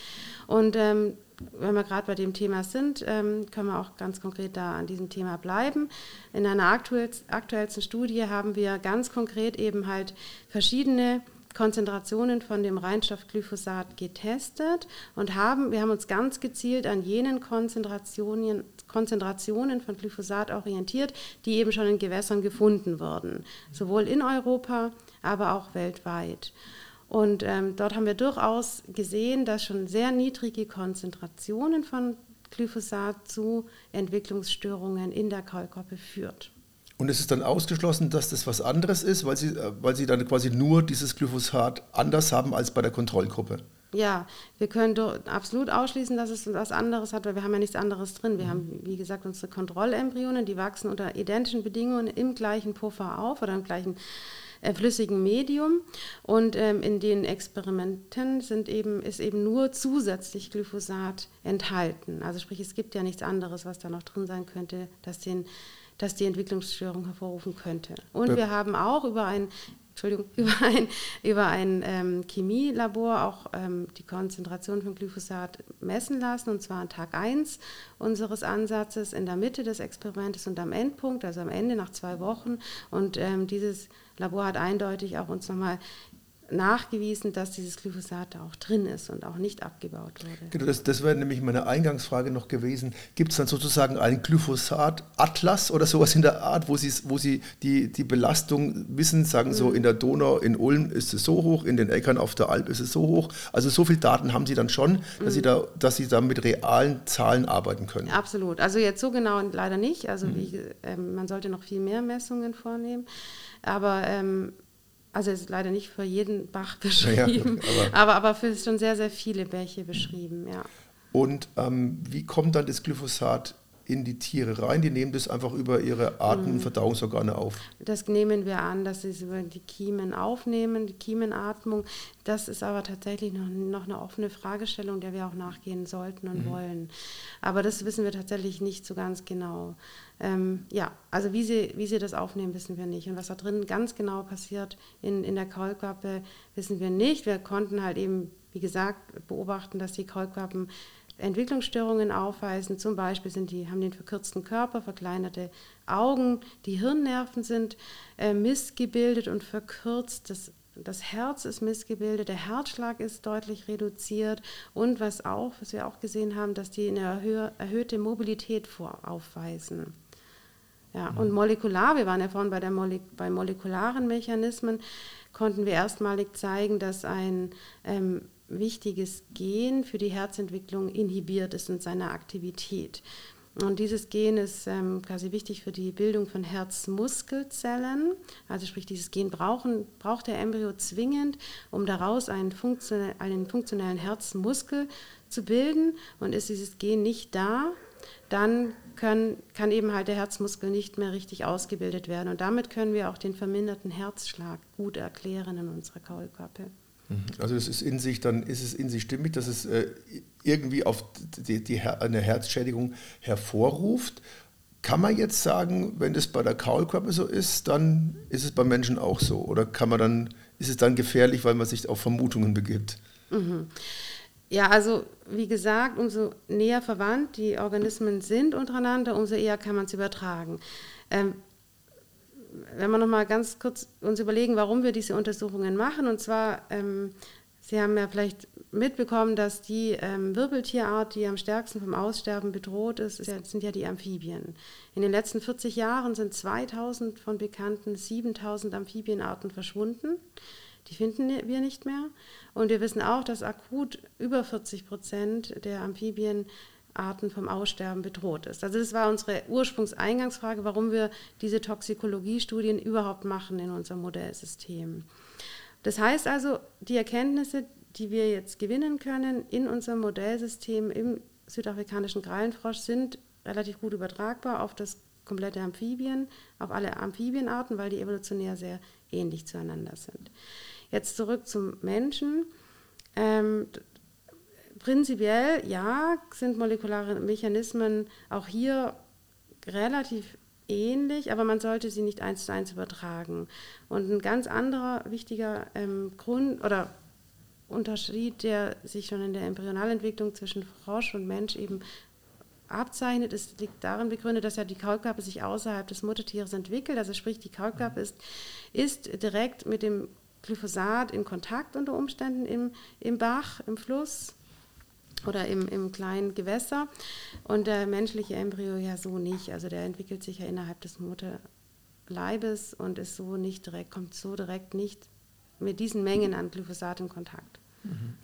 Und ähm, wenn wir gerade bei dem Thema sind, ähm, können wir auch ganz konkret da an diesem Thema bleiben. In einer aktuell, aktuellsten Studie haben wir ganz konkret eben halt verschiedene Konzentrationen von dem Reinstoff Glyphosat getestet und haben, wir haben uns ganz gezielt an jenen Konzentrationen, Konzentrationen von Glyphosat orientiert, die eben schon in Gewässern gefunden wurden, sowohl in Europa, aber auch weltweit. Und ähm, dort haben wir durchaus gesehen, dass schon sehr niedrige Konzentrationen von Glyphosat zu Entwicklungsstörungen in der Kaulquappe führt. Und es ist dann ausgeschlossen, dass das was anderes ist, weil Sie, äh, weil Sie dann quasi nur dieses Glyphosat anders haben als bei der Kontrollgruppe. Ja, wir können absolut ausschließen, dass es was anderes hat, weil wir haben ja nichts anderes drin. Wir mhm. haben, wie gesagt, unsere Kontrollembryonen, die wachsen unter identischen Bedingungen im gleichen Puffer auf oder im gleichen äh, flüssigen Medium. Und ähm, in den Experimenten sind eben, ist eben nur zusätzlich Glyphosat enthalten. Also sprich, es gibt ja nichts anderes, was da noch drin sein könnte, das den das die Entwicklungsstörung hervorrufen könnte. Und wir haben auch über ein Entschuldigung, über ein, über ein ähm, Chemielabor auch ähm, die Konzentration von Glyphosat messen lassen, und zwar an Tag 1 unseres Ansatzes, in der Mitte des Experimentes und am Endpunkt, also am Ende nach zwei Wochen. Und ähm, dieses Labor hat eindeutig auch uns nochmal nachgewiesen, dass dieses Glyphosat da auch drin ist und auch nicht abgebaut wurde. Genau, das, das wäre nämlich meine Eingangsfrage noch gewesen. Gibt es dann sozusagen einen Glyphosat-Atlas oder sowas in der Art, wo Sie, wo Sie die, die Belastung wissen, sagen mhm. so, in der Donau, in Ulm ist es so hoch, in den Äckern auf der Alp ist es so hoch. Also so viele Daten haben Sie dann schon, dass, mhm. Sie, da, dass Sie da mit realen Zahlen arbeiten können. Absolut. Also jetzt so genau leider nicht. Also mhm. wie, ähm, man sollte noch viel mehr Messungen vornehmen. Aber ähm, also ist leider nicht für jeden Bach beschrieben, ja, aber, aber, aber, für schon sehr, sehr viele Bäche beschrieben, ja. Und ähm, wie kommt dann das Glyphosat in die Tiere rein. Die nehmen das einfach über ihre Atem- und Verdauungsorgane auf. Das nehmen wir an, dass sie es über die Kiemen aufnehmen, die Kiemenatmung. Das ist aber tatsächlich noch, noch eine offene Fragestellung, der wir auch nachgehen sollten und mhm. wollen. Aber das wissen wir tatsächlich nicht so ganz genau. Ähm, ja, also wie sie, wie sie das aufnehmen, wissen wir nicht. Und was da drin ganz genau passiert in, in der Kaulquappe, wissen wir nicht. Wir konnten halt eben, wie gesagt, beobachten, dass die Kaulquappen Entwicklungsstörungen aufweisen. Zum Beispiel sind die, haben den verkürzten Körper, verkleinerte Augen, die Hirnnerven sind äh, missgebildet und verkürzt. Das, das Herz ist missgebildet, der Herzschlag ist deutlich reduziert und was auch, was wir auch gesehen haben, dass die eine erhö erhöhte Mobilität vor, aufweisen. Ja, und molekular, wir waren ja vorhin bei, der Molek bei molekularen Mechanismen, konnten wir erstmalig zeigen, dass ein ähm, wichtiges Gen für die Herzentwicklung inhibiert ist in seiner Aktivität. Und dieses Gen ist ähm, quasi wichtig für die Bildung von Herzmuskelzellen. Also sprich, dieses Gen brauchen, braucht der Embryo zwingend, um daraus einen, funktionell, einen funktionellen Herzmuskel zu bilden. Und ist dieses Gen nicht da, dann können, kann eben halt der Herzmuskel nicht mehr richtig ausgebildet werden. Und damit können wir auch den verminderten Herzschlag gut erklären in unserer Kaulquappe. Mhm. Also es ist in sich, dann ist es in sich stimmig, dass es äh, irgendwie auf die, die, eine Herzschädigung hervorruft. Kann man jetzt sagen, wenn das bei der Kaulquappe so ist, dann ist es beim Menschen auch so? Oder kann man dann ist es dann gefährlich, weil man sich auf Vermutungen begibt? Mhm. Ja, also wie gesagt, umso näher verwandt die Organismen sind untereinander, umso eher kann man es übertragen. Ähm, wenn wir noch mal ganz kurz uns überlegen, warum wir diese Untersuchungen machen, und zwar, ähm, Sie haben ja vielleicht mitbekommen, dass die ähm, Wirbeltierart, die am stärksten vom Aussterben bedroht ist, ist ja, sind ja die Amphibien. In den letzten 40 Jahren sind 2000 von bekannten 7000 Amphibienarten verschwunden. Die finden wir nicht mehr. Und wir wissen auch, dass akut über 40 Prozent der Amphibienarten vom Aussterben bedroht ist. Also das war unsere Ursprungseingangsfrage, warum wir diese Toxikologiestudien überhaupt machen in unserem Modellsystem. Das heißt also, die Erkenntnisse, die wir jetzt gewinnen können in unserem Modellsystem im südafrikanischen Krallenfrosch, sind relativ gut übertragbar auf das komplette Amphibien, auf alle Amphibienarten, weil die evolutionär sehr ähnlich zueinander sind. Jetzt zurück zum Menschen. Prinzipiell, ja, sind molekulare Mechanismen auch hier relativ ähnlich, aber man sollte sie nicht eins zu eins übertragen. Und ein ganz anderer wichtiger ähm, Grund oder Unterschied, der sich schon in der Embryonalentwicklung zwischen Frosch und Mensch eben abzeichnet, ist, liegt darin begründet, dass ja die Kaulquappe sich außerhalb des Muttertieres entwickelt. Also sprich, die Kaulquappe ist, ist direkt mit dem Glyphosat in Kontakt unter Umständen im, im Bach, im Fluss oder im, im kleinen Gewässer. Und der menschliche Embryo ja so nicht. Also der entwickelt sich ja innerhalb des Mutterleibes und ist so nicht direkt, kommt so direkt nicht mit diesen Mengen an Glyphosat in Kontakt.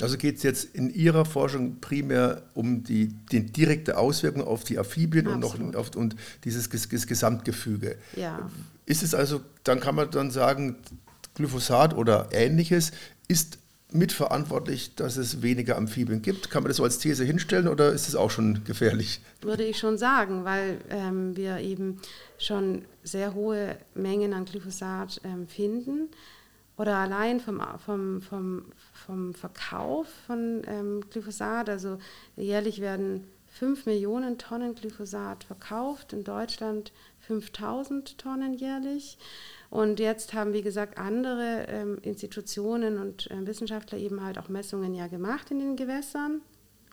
Also geht es jetzt in Ihrer Forschung primär um die, die direkte Auswirkung auf die Amphibien und, noch auf, und dieses Gesamtgefüge. Ja. Ist es also, dann kann man dann sagen, Glyphosat oder ähnliches ist mitverantwortlich, dass es weniger Amphibien gibt? Kann man das so als These hinstellen oder ist es auch schon gefährlich? Würde ich schon sagen, weil ähm, wir eben schon sehr hohe Mengen an Glyphosat ähm, finden. Oder allein vom, vom, vom, vom Verkauf von ähm, Glyphosat, also jährlich werden 5 Millionen Tonnen Glyphosat verkauft, in Deutschland 5000 Tonnen jährlich. Und jetzt haben, wie gesagt, andere ähm, Institutionen und äh, Wissenschaftler eben halt auch Messungen ja gemacht in den Gewässern,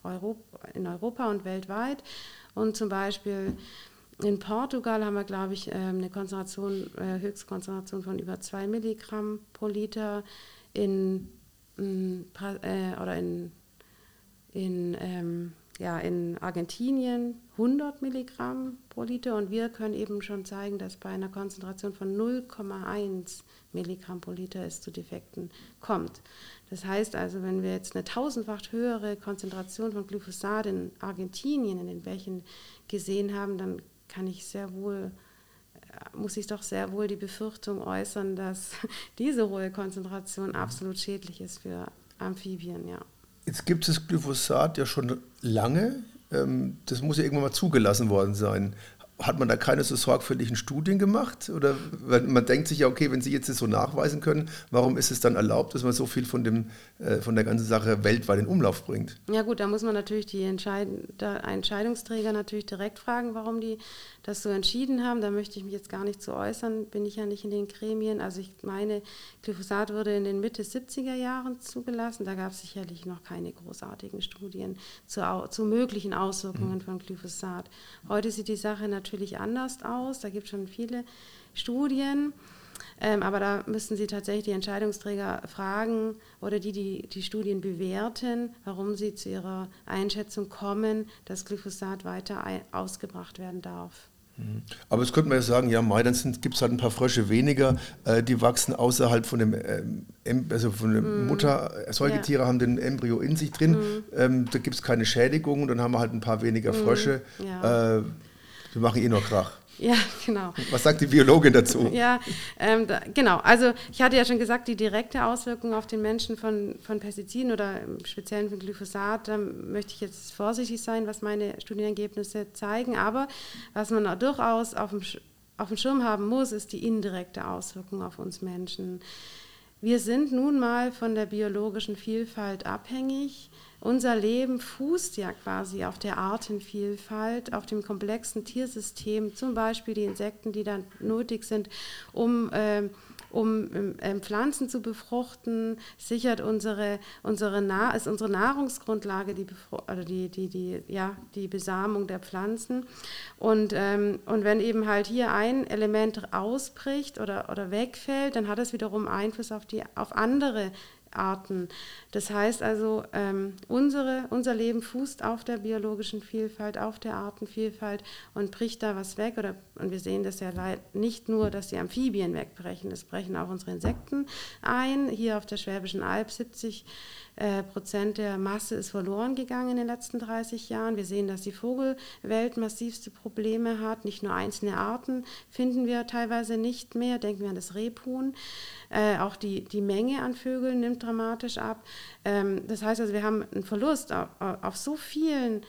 Europa, in Europa und weltweit. Und zum Beispiel in Portugal haben wir, glaube ich, ähm, eine Konzentration, äh, Höchstkonzentration von über 2 Milligramm pro Liter. In, in äh, oder in, in ähm, ja, in Argentinien 100 Milligramm pro Liter und wir können eben schon zeigen, dass bei einer Konzentration von 0,1 Milligramm pro Liter es zu Defekten kommt. Das heißt also, wenn wir jetzt eine tausendfach höhere Konzentration von Glyphosat in Argentinien in den Bächen gesehen haben, dann kann ich sehr wohl äh, muss ich doch sehr wohl die Befürchtung äußern, dass diese hohe Konzentration absolut schädlich ist für Amphibien, ja. Jetzt gibt es Glyphosat ja schon lange. Ähm, das muss ja irgendwann mal zugelassen worden sein hat man da keine so sorgfältigen Studien gemacht? Oder man denkt sich ja, okay, wenn Sie jetzt das so nachweisen können, warum ist es dann erlaubt, dass man so viel von, dem, äh, von der ganzen Sache weltweit in Umlauf bringt? Ja gut, da muss man natürlich die Entscheid Entscheidungsträger natürlich direkt fragen, warum die das so entschieden haben. Da möchte ich mich jetzt gar nicht zu äußern, bin ich ja nicht in den Gremien. Also ich meine, Glyphosat wurde in den Mitte 70er Jahren zugelassen. Da gab es sicherlich noch keine großartigen Studien zu, zu möglichen Auswirkungen mhm. von Glyphosat. Heute sieht die Sache natürlich natürlich anders aus. Da gibt es schon viele Studien. Ähm, aber da müssten Sie tatsächlich die Entscheidungsträger fragen oder die, die die Studien bewerten, warum sie zu ihrer Einschätzung kommen, dass Glyphosat weiter ausgebracht werden darf. Mhm. Aber jetzt könnte man ja sagen, ja, Mai, dann gibt es halt ein paar Frösche weniger, äh, die wachsen außerhalb von dem, ähm, also von der mm. Mutter, äh, Säugetiere ja. haben den Embryo in sich drin, mm. ähm, da gibt es keine Schädigung, dann haben wir halt ein paar weniger mm. Frösche. Ja. Äh, wir machen eh nur Krach. Ja, genau. Was sagt die Biologin dazu? Ja, ähm, da, genau. Also ich hatte ja schon gesagt, die direkte Auswirkung auf den Menschen von, von Pestiziden oder im Speziellen von Glyphosat, da möchte ich jetzt vorsichtig sein, was meine Studienergebnisse zeigen. Aber was man durchaus auf dem, auf dem Schirm haben muss, ist die indirekte Auswirkung auf uns Menschen. Wir sind nun mal von der biologischen Vielfalt abhängig. Unser Leben fußt ja quasi auf der Artenvielfalt, auf dem komplexen Tiersystem, zum Beispiel die Insekten, die dann nötig sind, um äh, um ähm, ähm Pflanzen zu befruchten, sichert unsere, unsere ist unsere Nahrungsgrundlage die, oder die, die, die, ja, die Besamung der Pflanzen. Und, ähm, und wenn eben halt hier ein Element ausbricht oder, oder wegfällt, dann hat das wiederum Einfluss auf, die, auf andere Arten. Das heißt also, ähm, unsere, unser Leben fußt auf der biologischen Vielfalt, auf der Artenvielfalt und bricht da was weg. Oder, und wir sehen das ja nicht nur, dass die Amphibien wegbrechen, es brechen auch unsere Insekten ein. Hier auf der Schwäbischen Alb 70 äh, Prozent der Masse ist verloren gegangen in den letzten 30 Jahren. Wir sehen, dass die Vogelwelt massivste Probleme hat. Nicht nur einzelne Arten finden wir teilweise nicht mehr. Denken wir an das Rebhuhn. Äh, auch die, die Menge an Vögeln nimmt dramatisch ab. Ähm, das heißt also, wir haben einen Verlust auf, auf so vielen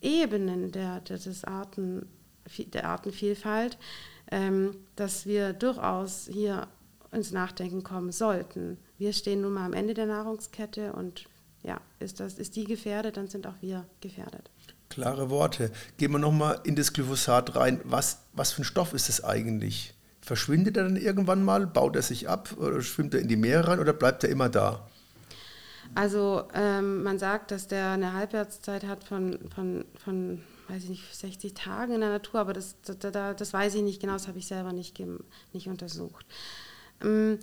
Ebenen der, der, des Arten, der Artenvielfalt, ähm, dass wir durchaus hier ins Nachdenken kommen sollten. Wir stehen nun mal am Ende der Nahrungskette und ja, ist, das, ist die gefährdet, dann sind auch wir gefährdet. Klare Worte. Gehen wir nochmal in das Glyphosat rein. Was, was für ein Stoff ist es eigentlich? Verschwindet er dann irgendwann mal? Baut er sich ab? Oder schwimmt er in die Meere rein oder bleibt er immer da? Also ähm, man sagt, dass der eine Halbwertszeit hat von, von, von weiß ich nicht, 60 Tagen in der Natur, aber das, das, das weiß ich nicht genau, das habe ich selber nicht, nicht untersucht. Ähm,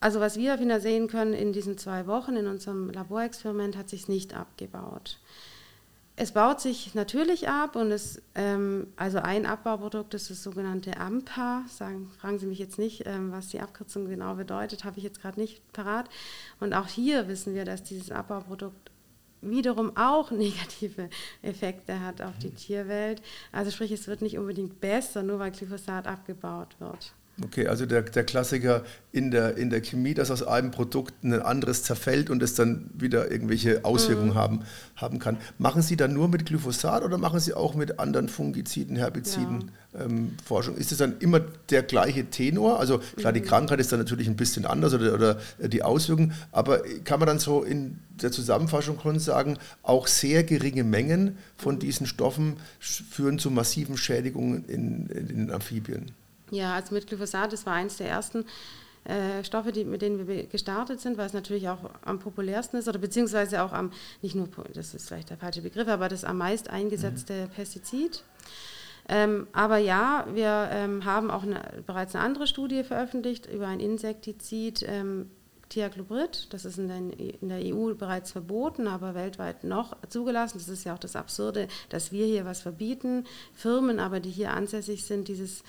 also was wir wieder sehen können in diesen zwei Wochen in unserem Laborexperiment hat sich nicht abgebaut. Es baut sich natürlich ab und es, ähm, also ein Abbauprodukt ist das sogenannte AMPA. Sagen, fragen Sie mich jetzt nicht, ähm, was die Abkürzung genau bedeutet, habe ich jetzt gerade nicht parat. Und auch hier wissen wir, dass dieses Abbauprodukt wiederum auch negative Effekte hat auf die Tierwelt. Also sprich, es wird nicht unbedingt besser, nur weil Glyphosat abgebaut wird. Okay, also der, der Klassiker in der, in der Chemie, dass aus einem Produkt ein anderes zerfällt und es dann wieder irgendwelche Auswirkungen mhm. haben, haben kann. Machen Sie dann nur mit Glyphosat oder machen Sie auch mit anderen Fungiziden, Herbiziden ja. ähm, Forschung? Ist es dann immer der gleiche Tenor? Also klar, mhm. die Krankheit ist dann natürlich ein bisschen anders oder, oder die Auswirkungen, aber kann man dann so in der Zusammenfassung sagen, auch sehr geringe Mengen von mhm. diesen Stoffen führen zu massiven Schädigungen in, in den Amphibien? Ja, also mit Glyphosat, das war eines der ersten äh, Stoffe, die, mit denen wir gestartet sind, weil es natürlich auch am populärsten ist oder beziehungsweise auch am, nicht nur, das ist vielleicht der falsche Begriff, aber das am meist eingesetzte mhm. Pestizid. Ähm, aber ja, wir ähm, haben auch eine, bereits eine andere Studie veröffentlicht über ein Insektizid, ähm, Thiacloprid. Das ist in der, in der, EU bereits verboten, aber weltweit noch zugelassen. Das ist ja auch das Absurde, dass wir hier was verbieten, Firmen aber, die hier ansässig sind, dieses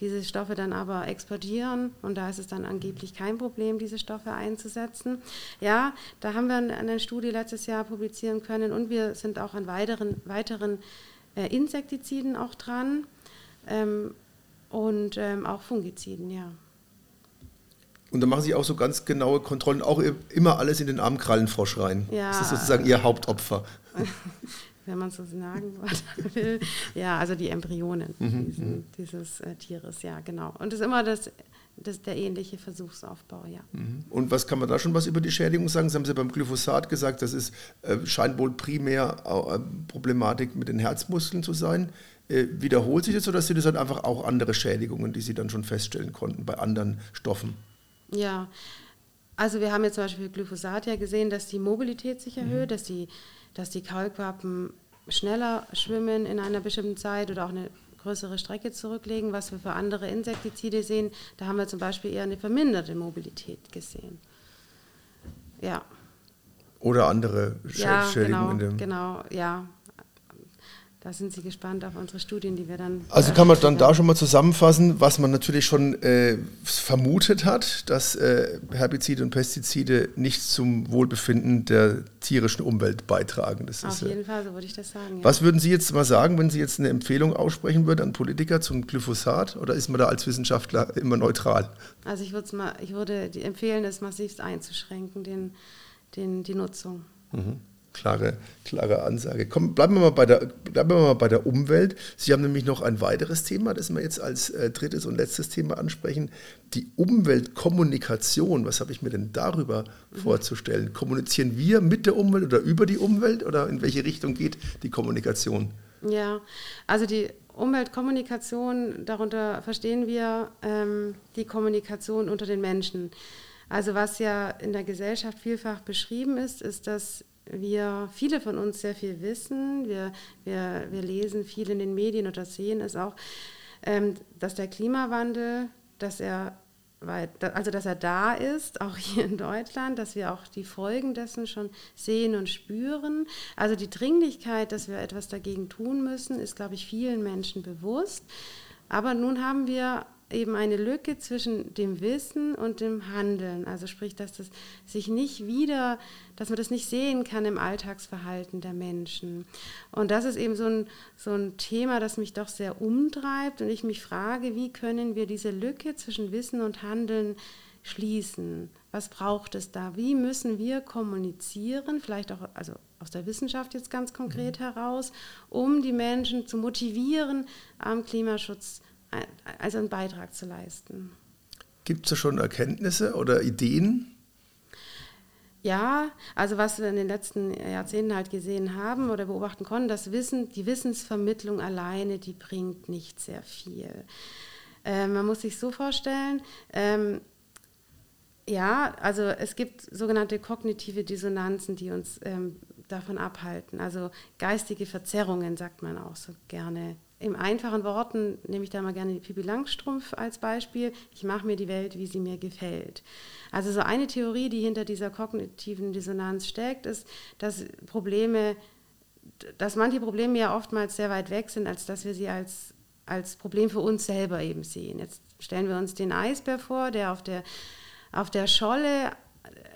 diese Stoffe dann aber exportieren und da ist es dann angeblich kein Problem, diese Stoffe einzusetzen. Ja, da haben wir eine Studie letztes Jahr publizieren können und wir sind auch an weiteren, weiteren äh, Insektiziden auch dran ähm, und ähm, auch Fungiziden, ja. Und da machen Sie auch so ganz genaue Kontrollen, auch immer alles in den Armkrallenfrosch rein. Ja. Das ist sozusagen Ihr Hauptopfer. wenn man so sagen will. Ja, also die Embryonen mhm. diesen, mhm. dieses äh, Tieres, ja, genau. Und das ist immer das, das der ähnliche Versuchsaufbau, ja. Mhm. Und was kann man da schon was über die Schädigung sagen? Sie haben ja beim Glyphosat gesagt, das ist, äh, scheint wohl primär äh, Problematik mit den Herzmuskeln zu sein. Äh, wiederholt sich das oder sind das halt einfach auch andere Schädigungen, die Sie dann schon feststellen konnten bei anderen Stoffen? Ja, also wir haben jetzt zum Beispiel Glyphosat ja gesehen, dass die Mobilität sich erhöht, mhm. dass die dass die Kaulquappen schneller schwimmen in einer bestimmten Zeit oder auch eine größere Strecke zurücklegen, was wir für andere Insektizide sehen. Da haben wir zum Beispiel eher eine verminderte Mobilität gesehen. Ja. Oder andere Schädigungen. Ja, genau, genau, ja da sind Sie gespannt auf unsere Studien, die wir dann. Also kann man dann da schon mal zusammenfassen, was man natürlich schon äh, vermutet hat, dass äh, Herbizide und Pestizide nicht zum Wohlbefinden der tierischen Umwelt beitragen. Das auf ist, jeden äh, Fall, so würde ich das sagen. Ja. Was würden Sie jetzt mal sagen, wenn Sie jetzt eine Empfehlung aussprechen würden an Politiker zum Glyphosat? Oder ist man da als Wissenschaftler immer neutral? Also ich, mal, ich würde empfehlen, es massivst einzuschränken, den, den, die Nutzung. Mhm. Klare, klare Ansage. Komm, bleiben wir, mal bei der, bleiben wir mal bei der Umwelt. Sie haben nämlich noch ein weiteres Thema, das wir jetzt als äh, drittes und letztes Thema ansprechen. Die Umweltkommunikation. Was habe ich mir denn darüber mhm. vorzustellen? Kommunizieren wir mit der Umwelt oder über die Umwelt oder in welche Richtung geht die Kommunikation? Ja, also die Umweltkommunikation, darunter verstehen wir ähm, die Kommunikation unter den Menschen. Also was ja in der Gesellschaft vielfach beschrieben ist, ist, dass wir, viele von uns sehr viel wissen, wir, wir, wir lesen viel in den Medien oder sehen es auch, ähm, dass der Klimawandel, dass er also dass er da ist, auch hier in Deutschland, dass wir auch die Folgen dessen schon sehen und spüren. Also die Dringlichkeit, dass wir etwas dagegen tun müssen, ist, glaube ich, vielen Menschen bewusst. Aber nun haben wir eben eine Lücke zwischen dem Wissen und dem Handeln. Also sprich, dass das sich nicht wieder, dass man das nicht sehen kann im Alltagsverhalten der Menschen. Und das ist eben so ein, so ein Thema, das mich doch sehr umtreibt und ich mich frage, wie können wir diese Lücke zwischen Wissen und Handeln schließen? Was braucht es da? Wie müssen wir kommunizieren, vielleicht auch also aus der Wissenschaft jetzt ganz konkret mhm. heraus, um die Menschen zu motivieren, am Klimaschutz zu also einen Beitrag zu leisten. Gibt es da schon Erkenntnisse oder Ideen? Ja, also was wir in den letzten Jahrzehnten halt gesehen haben oder beobachten konnten, das Wissen, die Wissensvermittlung alleine, die bringt nicht sehr viel. Äh, man muss sich so vorstellen, ähm, ja, also es gibt sogenannte kognitive Dissonanzen, die uns ähm, davon abhalten. Also geistige Verzerrungen, sagt man auch so gerne im einfachen Worten nehme ich da mal gerne die Pippi Langstrumpf als Beispiel. Ich mache mir die Welt, wie sie mir gefällt. Also so eine Theorie, die hinter dieser kognitiven Dissonanz steckt, ist, dass Probleme, dass manche Probleme ja oftmals sehr weit weg sind, als dass wir sie als, als Problem für uns selber eben sehen. Jetzt stellen wir uns den Eisbär vor, der auf der, auf der Scholle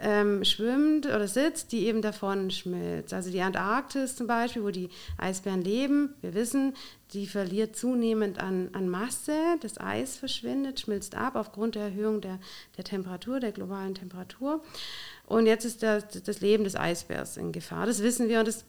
ähm, schwimmt oder sitzt, die eben davon schmilzt. Also die Antarktis zum Beispiel, wo die Eisbären leben, wir wissen, die verliert zunehmend an, an Masse, das Eis verschwindet, schmilzt ab aufgrund der Erhöhung der, der Temperatur, der globalen Temperatur. Und jetzt ist das, das Leben des Eisbärs in Gefahr. Das wissen wir und das,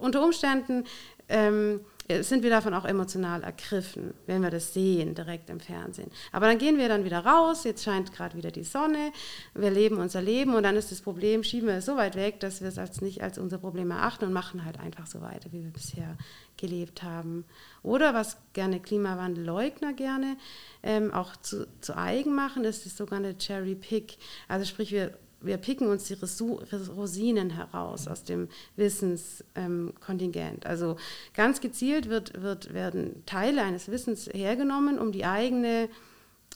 unter Umständen ähm, sind wir davon auch emotional ergriffen, wenn wir das sehen direkt im Fernsehen. Aber dann gehen wir dann wieder raus, jetzt scheint gerade wieder die Sonne, wir leben unser Leben und dann ist das Problem, schieben wir es so weit weg, dass wir es als nicht als unser Problem erachten und machen halt einfach so weiter, wie wir bisher gelebt haben. Oder was gerne Klimawandelleugner gerne ähm, auch zu, zu eigen machen, ist das sogenannte Cherry Pick. Also sprich, wir wir picken uns die Rosinen heraus aus dem Wissenskontingent. also ganz gezielt wird, wird, werden Teile eines Wissens hergenommen, um die eigene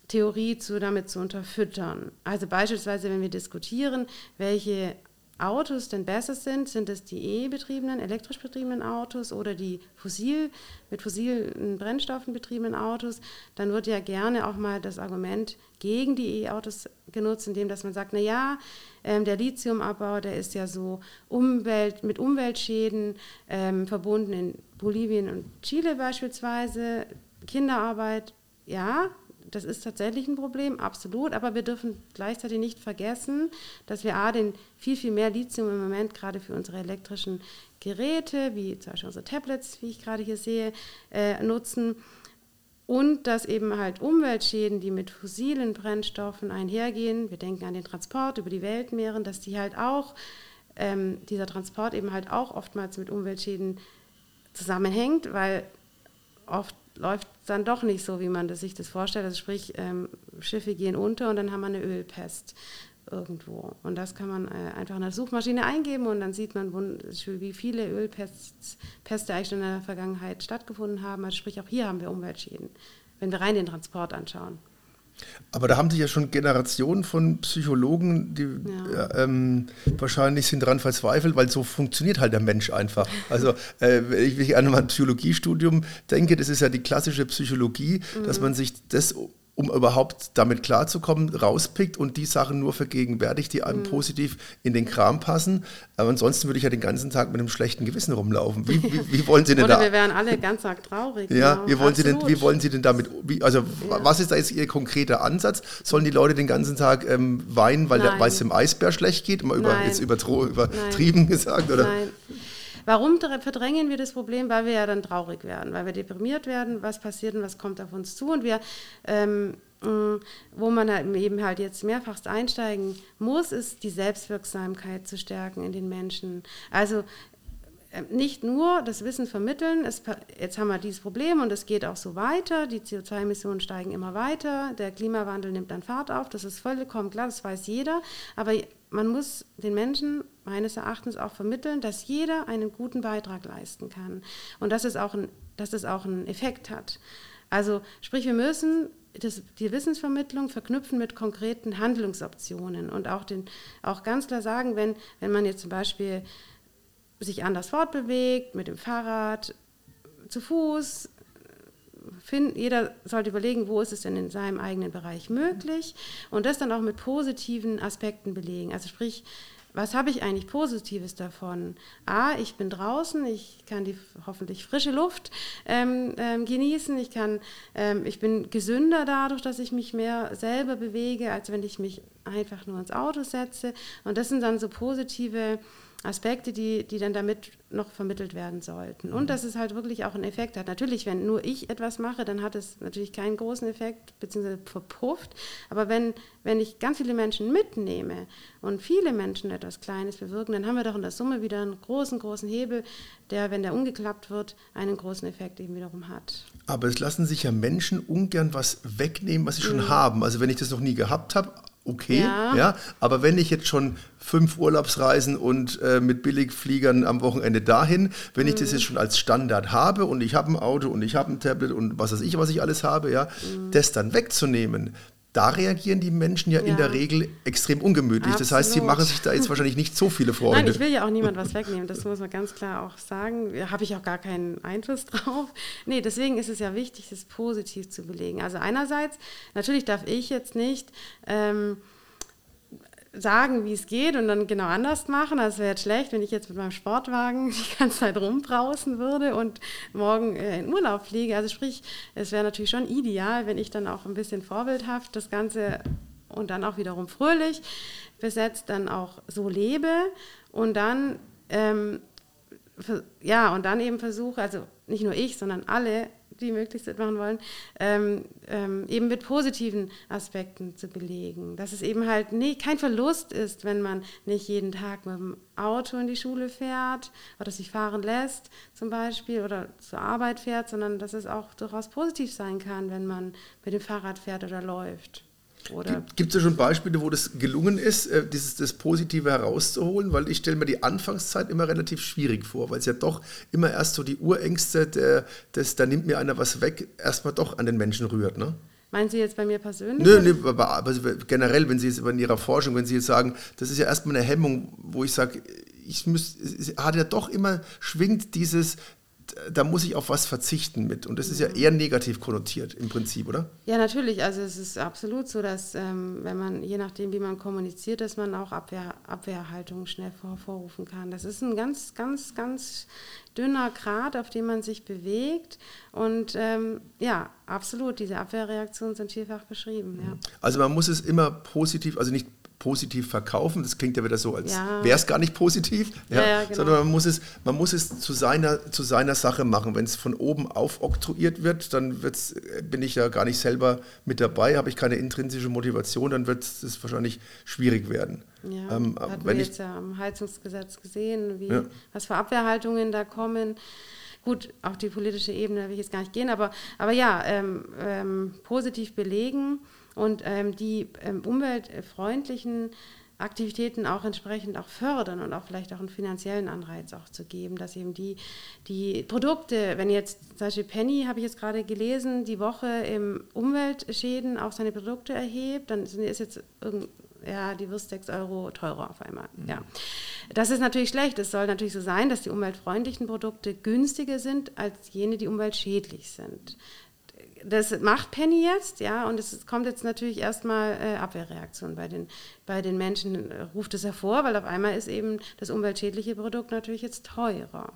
Theorie zu, damit zu unterfüttern. Also beispielsweise, wenn wir diskutieren, welche Autos denn besser sind, sind es die E-betriebenen, elektrisch betriebenen Autos oder die fossil, mit fossilen Brennstoffen betriebenen Autos, dann wird ja gerne auch mal das Argument gegen die E-Autos genutzt, indem dass man sagt, naja, ähm, der Lithiumabbau, der ist ja so Umwelt, mit Umweltschäden ähm, verbunden in Bolivien und Chile beispielsweise, Kinderarbeit, ja, das ist tatsächlich ein Problem, absolut, aber wir dürfen gleichzeitig nicht vergessen, dass wir A, den viel, viel mehr Lithium im Moment gerade für unsere elektrischen Geräte, wie zum Beispiel unsere Tablets, wie ich gerade hier sehe, äh, nutzen. Und dass eben halt Umweltschäden, die mit fossilen Brennstoffen einhergehen, wir denken an den Transport über die Weltmeeren, dass die halt auch, ähm, dieser Transport eben halt auch oftmals mit Umweltschäden zusammenhängt, weil oft läuft dann doch nicht so, wie man das, sich das vorstellt. Also sprich, ähm, Schiffe gehen unter und dann haben wir eine Ölpest irgendwo. Und das kann man äh, einfach in der Suchmaschine eingeben und dann sieht man, wie viele Ölpeste eigentlich schon in der Vergangenheit stattgefunden haben. Also sprich, auch hier haben wir Umweltschäden, wenn wir rein den Transport anschauen. Aber da haben sich ja schon Generationen von Psychologen, die ja. äh, ähm, wahrscheinlich sind daran verzweifelt, weil so funktioniert halt der Mensch einfach. Also äh, wenn ich an mein Psychologiestudium denke, das ist ja die klassische Psychologie, mhm. dass man sich das um überhaupt damit klarzukommen, rauspickt und die Sachen nur vergegenwärtigt, die einem mhm. positiv in den Kram passen. Aber ansonsten würde ich ja den ganzen Tag mit einem schlechten Gewissen rumlaufen. Wie, wie, wie wollen Sie denn Oder da? wir wären alle ganz arg traurig. Ja, genau. wie, wollen Sie denn, wie wollen Sie denn damit, wie, also ja. was ist da jetzt Ihr konkreter Ansatz? Sollen die Leute den ganzen Tag ähm, weinen, weil, es dem Eisbär schlecht geht? Mal über, jetzt übertrieben Nein. gesagt, oder? Nein. Warum verdrängen wir das Problem? Weil wir ja dann traurig werden, weil wir deprimiert werden, was passiert und was kommt auf uns zu. Und wir, ähm, mm, wo man halt eben halt jetzt mehrfach einsteigen muss, ist die Selbstwirksamkeit zu stärken in den Menschen. Also äh, nicht nur das Wissen vermitteln, es, jetzt haben wir dieses Problem und es geht auch so weiter, die CO2-Emissionen steigen immer weiter, der Klimawandel nimmt an Fahrt auf, das ist vollkommen klar, das weiß jeder, aber man muss den Menschen meines Erachtens auch vermitteln, dass jeder einen guten Beitrag leisten kann und dass es auch, ein, dass es auch einen Effekt hat. Also sprich, wir müssen das, die Wissensvermittlung verknüpfen mit konkreten Handlungsoptionen und auch, den, auch ganz klar sagen, wenn, wenn man jetzt zum Beispiel sich anders fortbewegt, mit dem Fahrrad, zu Fuß, find, jeder sollte überlegen, wo ist es denn in seinem eigenen Bereich möglich und das dann auch mit positiven Aspekten belegen. Also sprich, was habe ich eigentlich Positives davon? A, ich bin draußen, ich kann die hoffentlich frische Luft ähm, ähm, genießen, ich, kann, ähm, ich bin gesünder dadurch, dass ich mich mehr selber bewege, als wenn ich mich einfach nur ins Auto setze. Und das sind dann so positive Aspekte, die, die dann damit noch vermittelt werden sollten. Und mhm. dass es halt wirklich auch einen Effekt hat. Natürlich, wenn nur ich etwas mache, dann hat es natürlich keinen großen Effekt, beziehungsweise verpufft. Aber wenn, wenn ich ganz viele Menschen mitnehme und viele Menschen etwas Kleines bewirken, dann haben wir doch in der Summe wieder einen großen, großen Hebel, der, wenn der umgeklappt wird, einen großen Effekt eben wiederum hat. Aber es lassen sich ja Menschen ungern was wegnehmen, was sie schon mhm. haben. Also wenn ich das noch nie gehabt habe, okay, ja. ja. Aber wenn ich jetzt schon fünf Urlaubsreisen und äh, mit Billigfliegern am Wochenende dahin, wenn ich das mhm. jetzt schon als Standard habe und ich habe ein Auto und ich habe ein Tablet und was weiß ich, was ich alles habe, ja, mhm. das dann wegzunehmen, da reagieren die Menschen ja, ja, in der Regel extrem ungemütlich. Absolut. Das heißt, sie machen sich da jetzt wahrscheinlich nicht so viele Freunde. Nein, ich will ja auch niemand was wegnehmen, das muss man ganz klar auch sagen. Da habe ich auch gar keinen Einfluss drauf. Nee, deswegen ist es ja wichtig, das positiv zu belegen. Also einerseits, natürlich darf ich jetzt nicht... Ähm, sagen, wie es geht und dann genau anders machen. Also wäre jetzt schlecht, wenn ich jetzt mit meinem Sportwagen die ganze Zeit rumbrausen würde und morgen äh, in Urlaub fliege. Also sprich, es wäre natürlich schon ideal, wenn ich dann auch ein bisschen vorbildhaft das Ganze und dann auch wiederum fröhlich besetzt dann auch so lebe und dann ähm, ja und dann eben versuche, also nicht nur ich, sondern alle die möglichst mitmachen wollen, ähm, ähm, eben mit positiven Aspekten zu belegen. Dass es eben halt nie, kein Verlust ist, wenn man nicht jeden Tag mit dem Auto in die Schule fährt oder sich fahren lässt zum Beispiel oder zur Arbeit fährt, sondern dass es auch durchaus positiv sein kann, wenn man mit dem Fahrrad fährt oder läuft. Gibt es ja schon Beispiele, wo das gelungen ist, äh, dieses, das Positive herauszuholen? Weil ich stelle mir die Anfangszeit immer relativ schwierig vor, weil es ja doch immer erst so die Urängste, der, das, da nimmt mir einer was weg, erstmal doch an den Menschen rührt. Ne? Meinen Sie jetzt bei mir persönlich? Nö, nö aber, aber generell, wenn Sie jetzt in Ihrer Forschung, wenn Sie jetzt sagen, das ist ja erstmal eine Hemmung, wo ich sage, ich muss, es hat ja doch immer, schwingt dieses, da muss ich auf was verzichten mit. Und das ist ja eher negativ konnotiert im Prinzip, oder? Ja, natürlich. Also es ist absolut so, dass ähm, wenn man, je nachdem, wie man kommuniziert, dass man auch Abwehr, Abwehrhaltungen schnell hervorrufen kann. Das ist ein ganz, ganz, ganz dünner Grat, auf dem man sich bewegt. Und ähm, ja, absolut, diese Abwehrreaktionen sind vielfach beschrieben. Ja. Also man muss es immer positiv, also nicht positiv verkaufen. Das klingt ja wieder so, als ja. wäre es gar nicht positiv. Ja, ja, genau. Sondern man muss es, man muss es zu, seiner, zu seiner Sache machen. Wenn es von oben aufoktroyiert wird, dann wird's, bin ich ja gar nicht selber mit dabei, habe ich keine intrinsische Motivation, dann wird es wahrscheinlich schwierig werden. Ja, ähm, hatten wir jetzt ja am Heizungsgesetz gesehen, wie, was für Abwehrhaltungen da kommen. Gut, auf die politische Ebene will ich jetzt gar nicht gehen, aber, aber ja, ähm, ähm, positiv belegen und ähm, die ähm, umweltfreundlichen Aktivitäten auch entsprechend auch fördern und auch vielleicht auch einen finanziellen Anreiz auch zu geben, dass eben die, die Produkte, wenn jetzt zum Beispiel Penny, habe ich jetzt gerade gelesen, die Woche im Umweltschäden auch seine Produkte erhebt, dann ist jetzt ja, die Wurst 6 Euro teurer auf einmal. Mhm. Ja. Das ist natürlich schlecht. Es soll natürlich so sein, dass die umweltfreundlichen Produkte günstiger sind als jene, die umweltschädlich sind das macht Penny jetzt, ja, und es kommt jetzt natürlich erstmal äh, Abwehrreaktion bei den, bei den Menschen, äh, ruft es hervor, weil auf einmal ist eben das umweltschädliche Produkt natürlich jetzt teurer.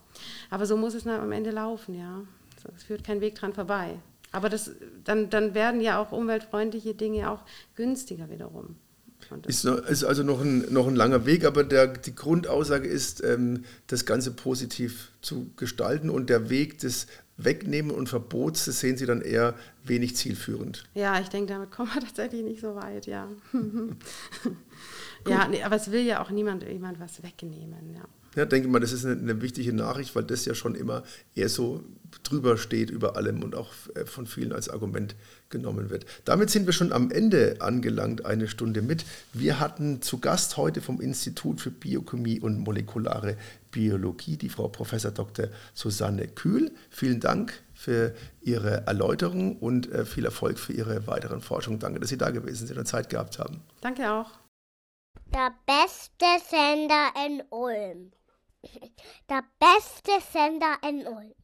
Aber so muss es am Ende laufen, ja. Es führt kein Weg dran vorbei. Aber das, dann, dann werden ja auch umweltfreundliche Dinge auch günstiger wiederum. Ist, ist, also noch ein, noch ein langer Weg, aber der, die Grundaussage ist, ähm, das Ganze positiv zu gestalten und der Weg des Wegnehmen und Verbots, das sehen Sie dann eher wenig zielführend. Ja, ich denke, damit kommen wir tatsächlich nicht so weit, ja. ja, nee, aber es will ja auch niemand jemand was wegnehmen, ja. Ja, denke mal, das ist eine, eine, wichtige Nachricht, weil das ja schon immer eher so drüber steht über allem und auch äh, von vielen als Argument genommen wird. Damit sind wir schon am Ende angelangt, eine Stunde mit. Wir hatten zu Gast heute vom Institut für Biochemie und molekulare Biologie die Frau Prof. Dr. Susanne Kühl. Vielen Dank für Ihre Erläuterung und äh, viel Erfolg für Ihre weiteren Forschungen. Danke, dass Sie da gewesen sind und Zeit gehabt haben. Danke auch. Der beste Sender in Ulm. Der beste Sender in Ulm.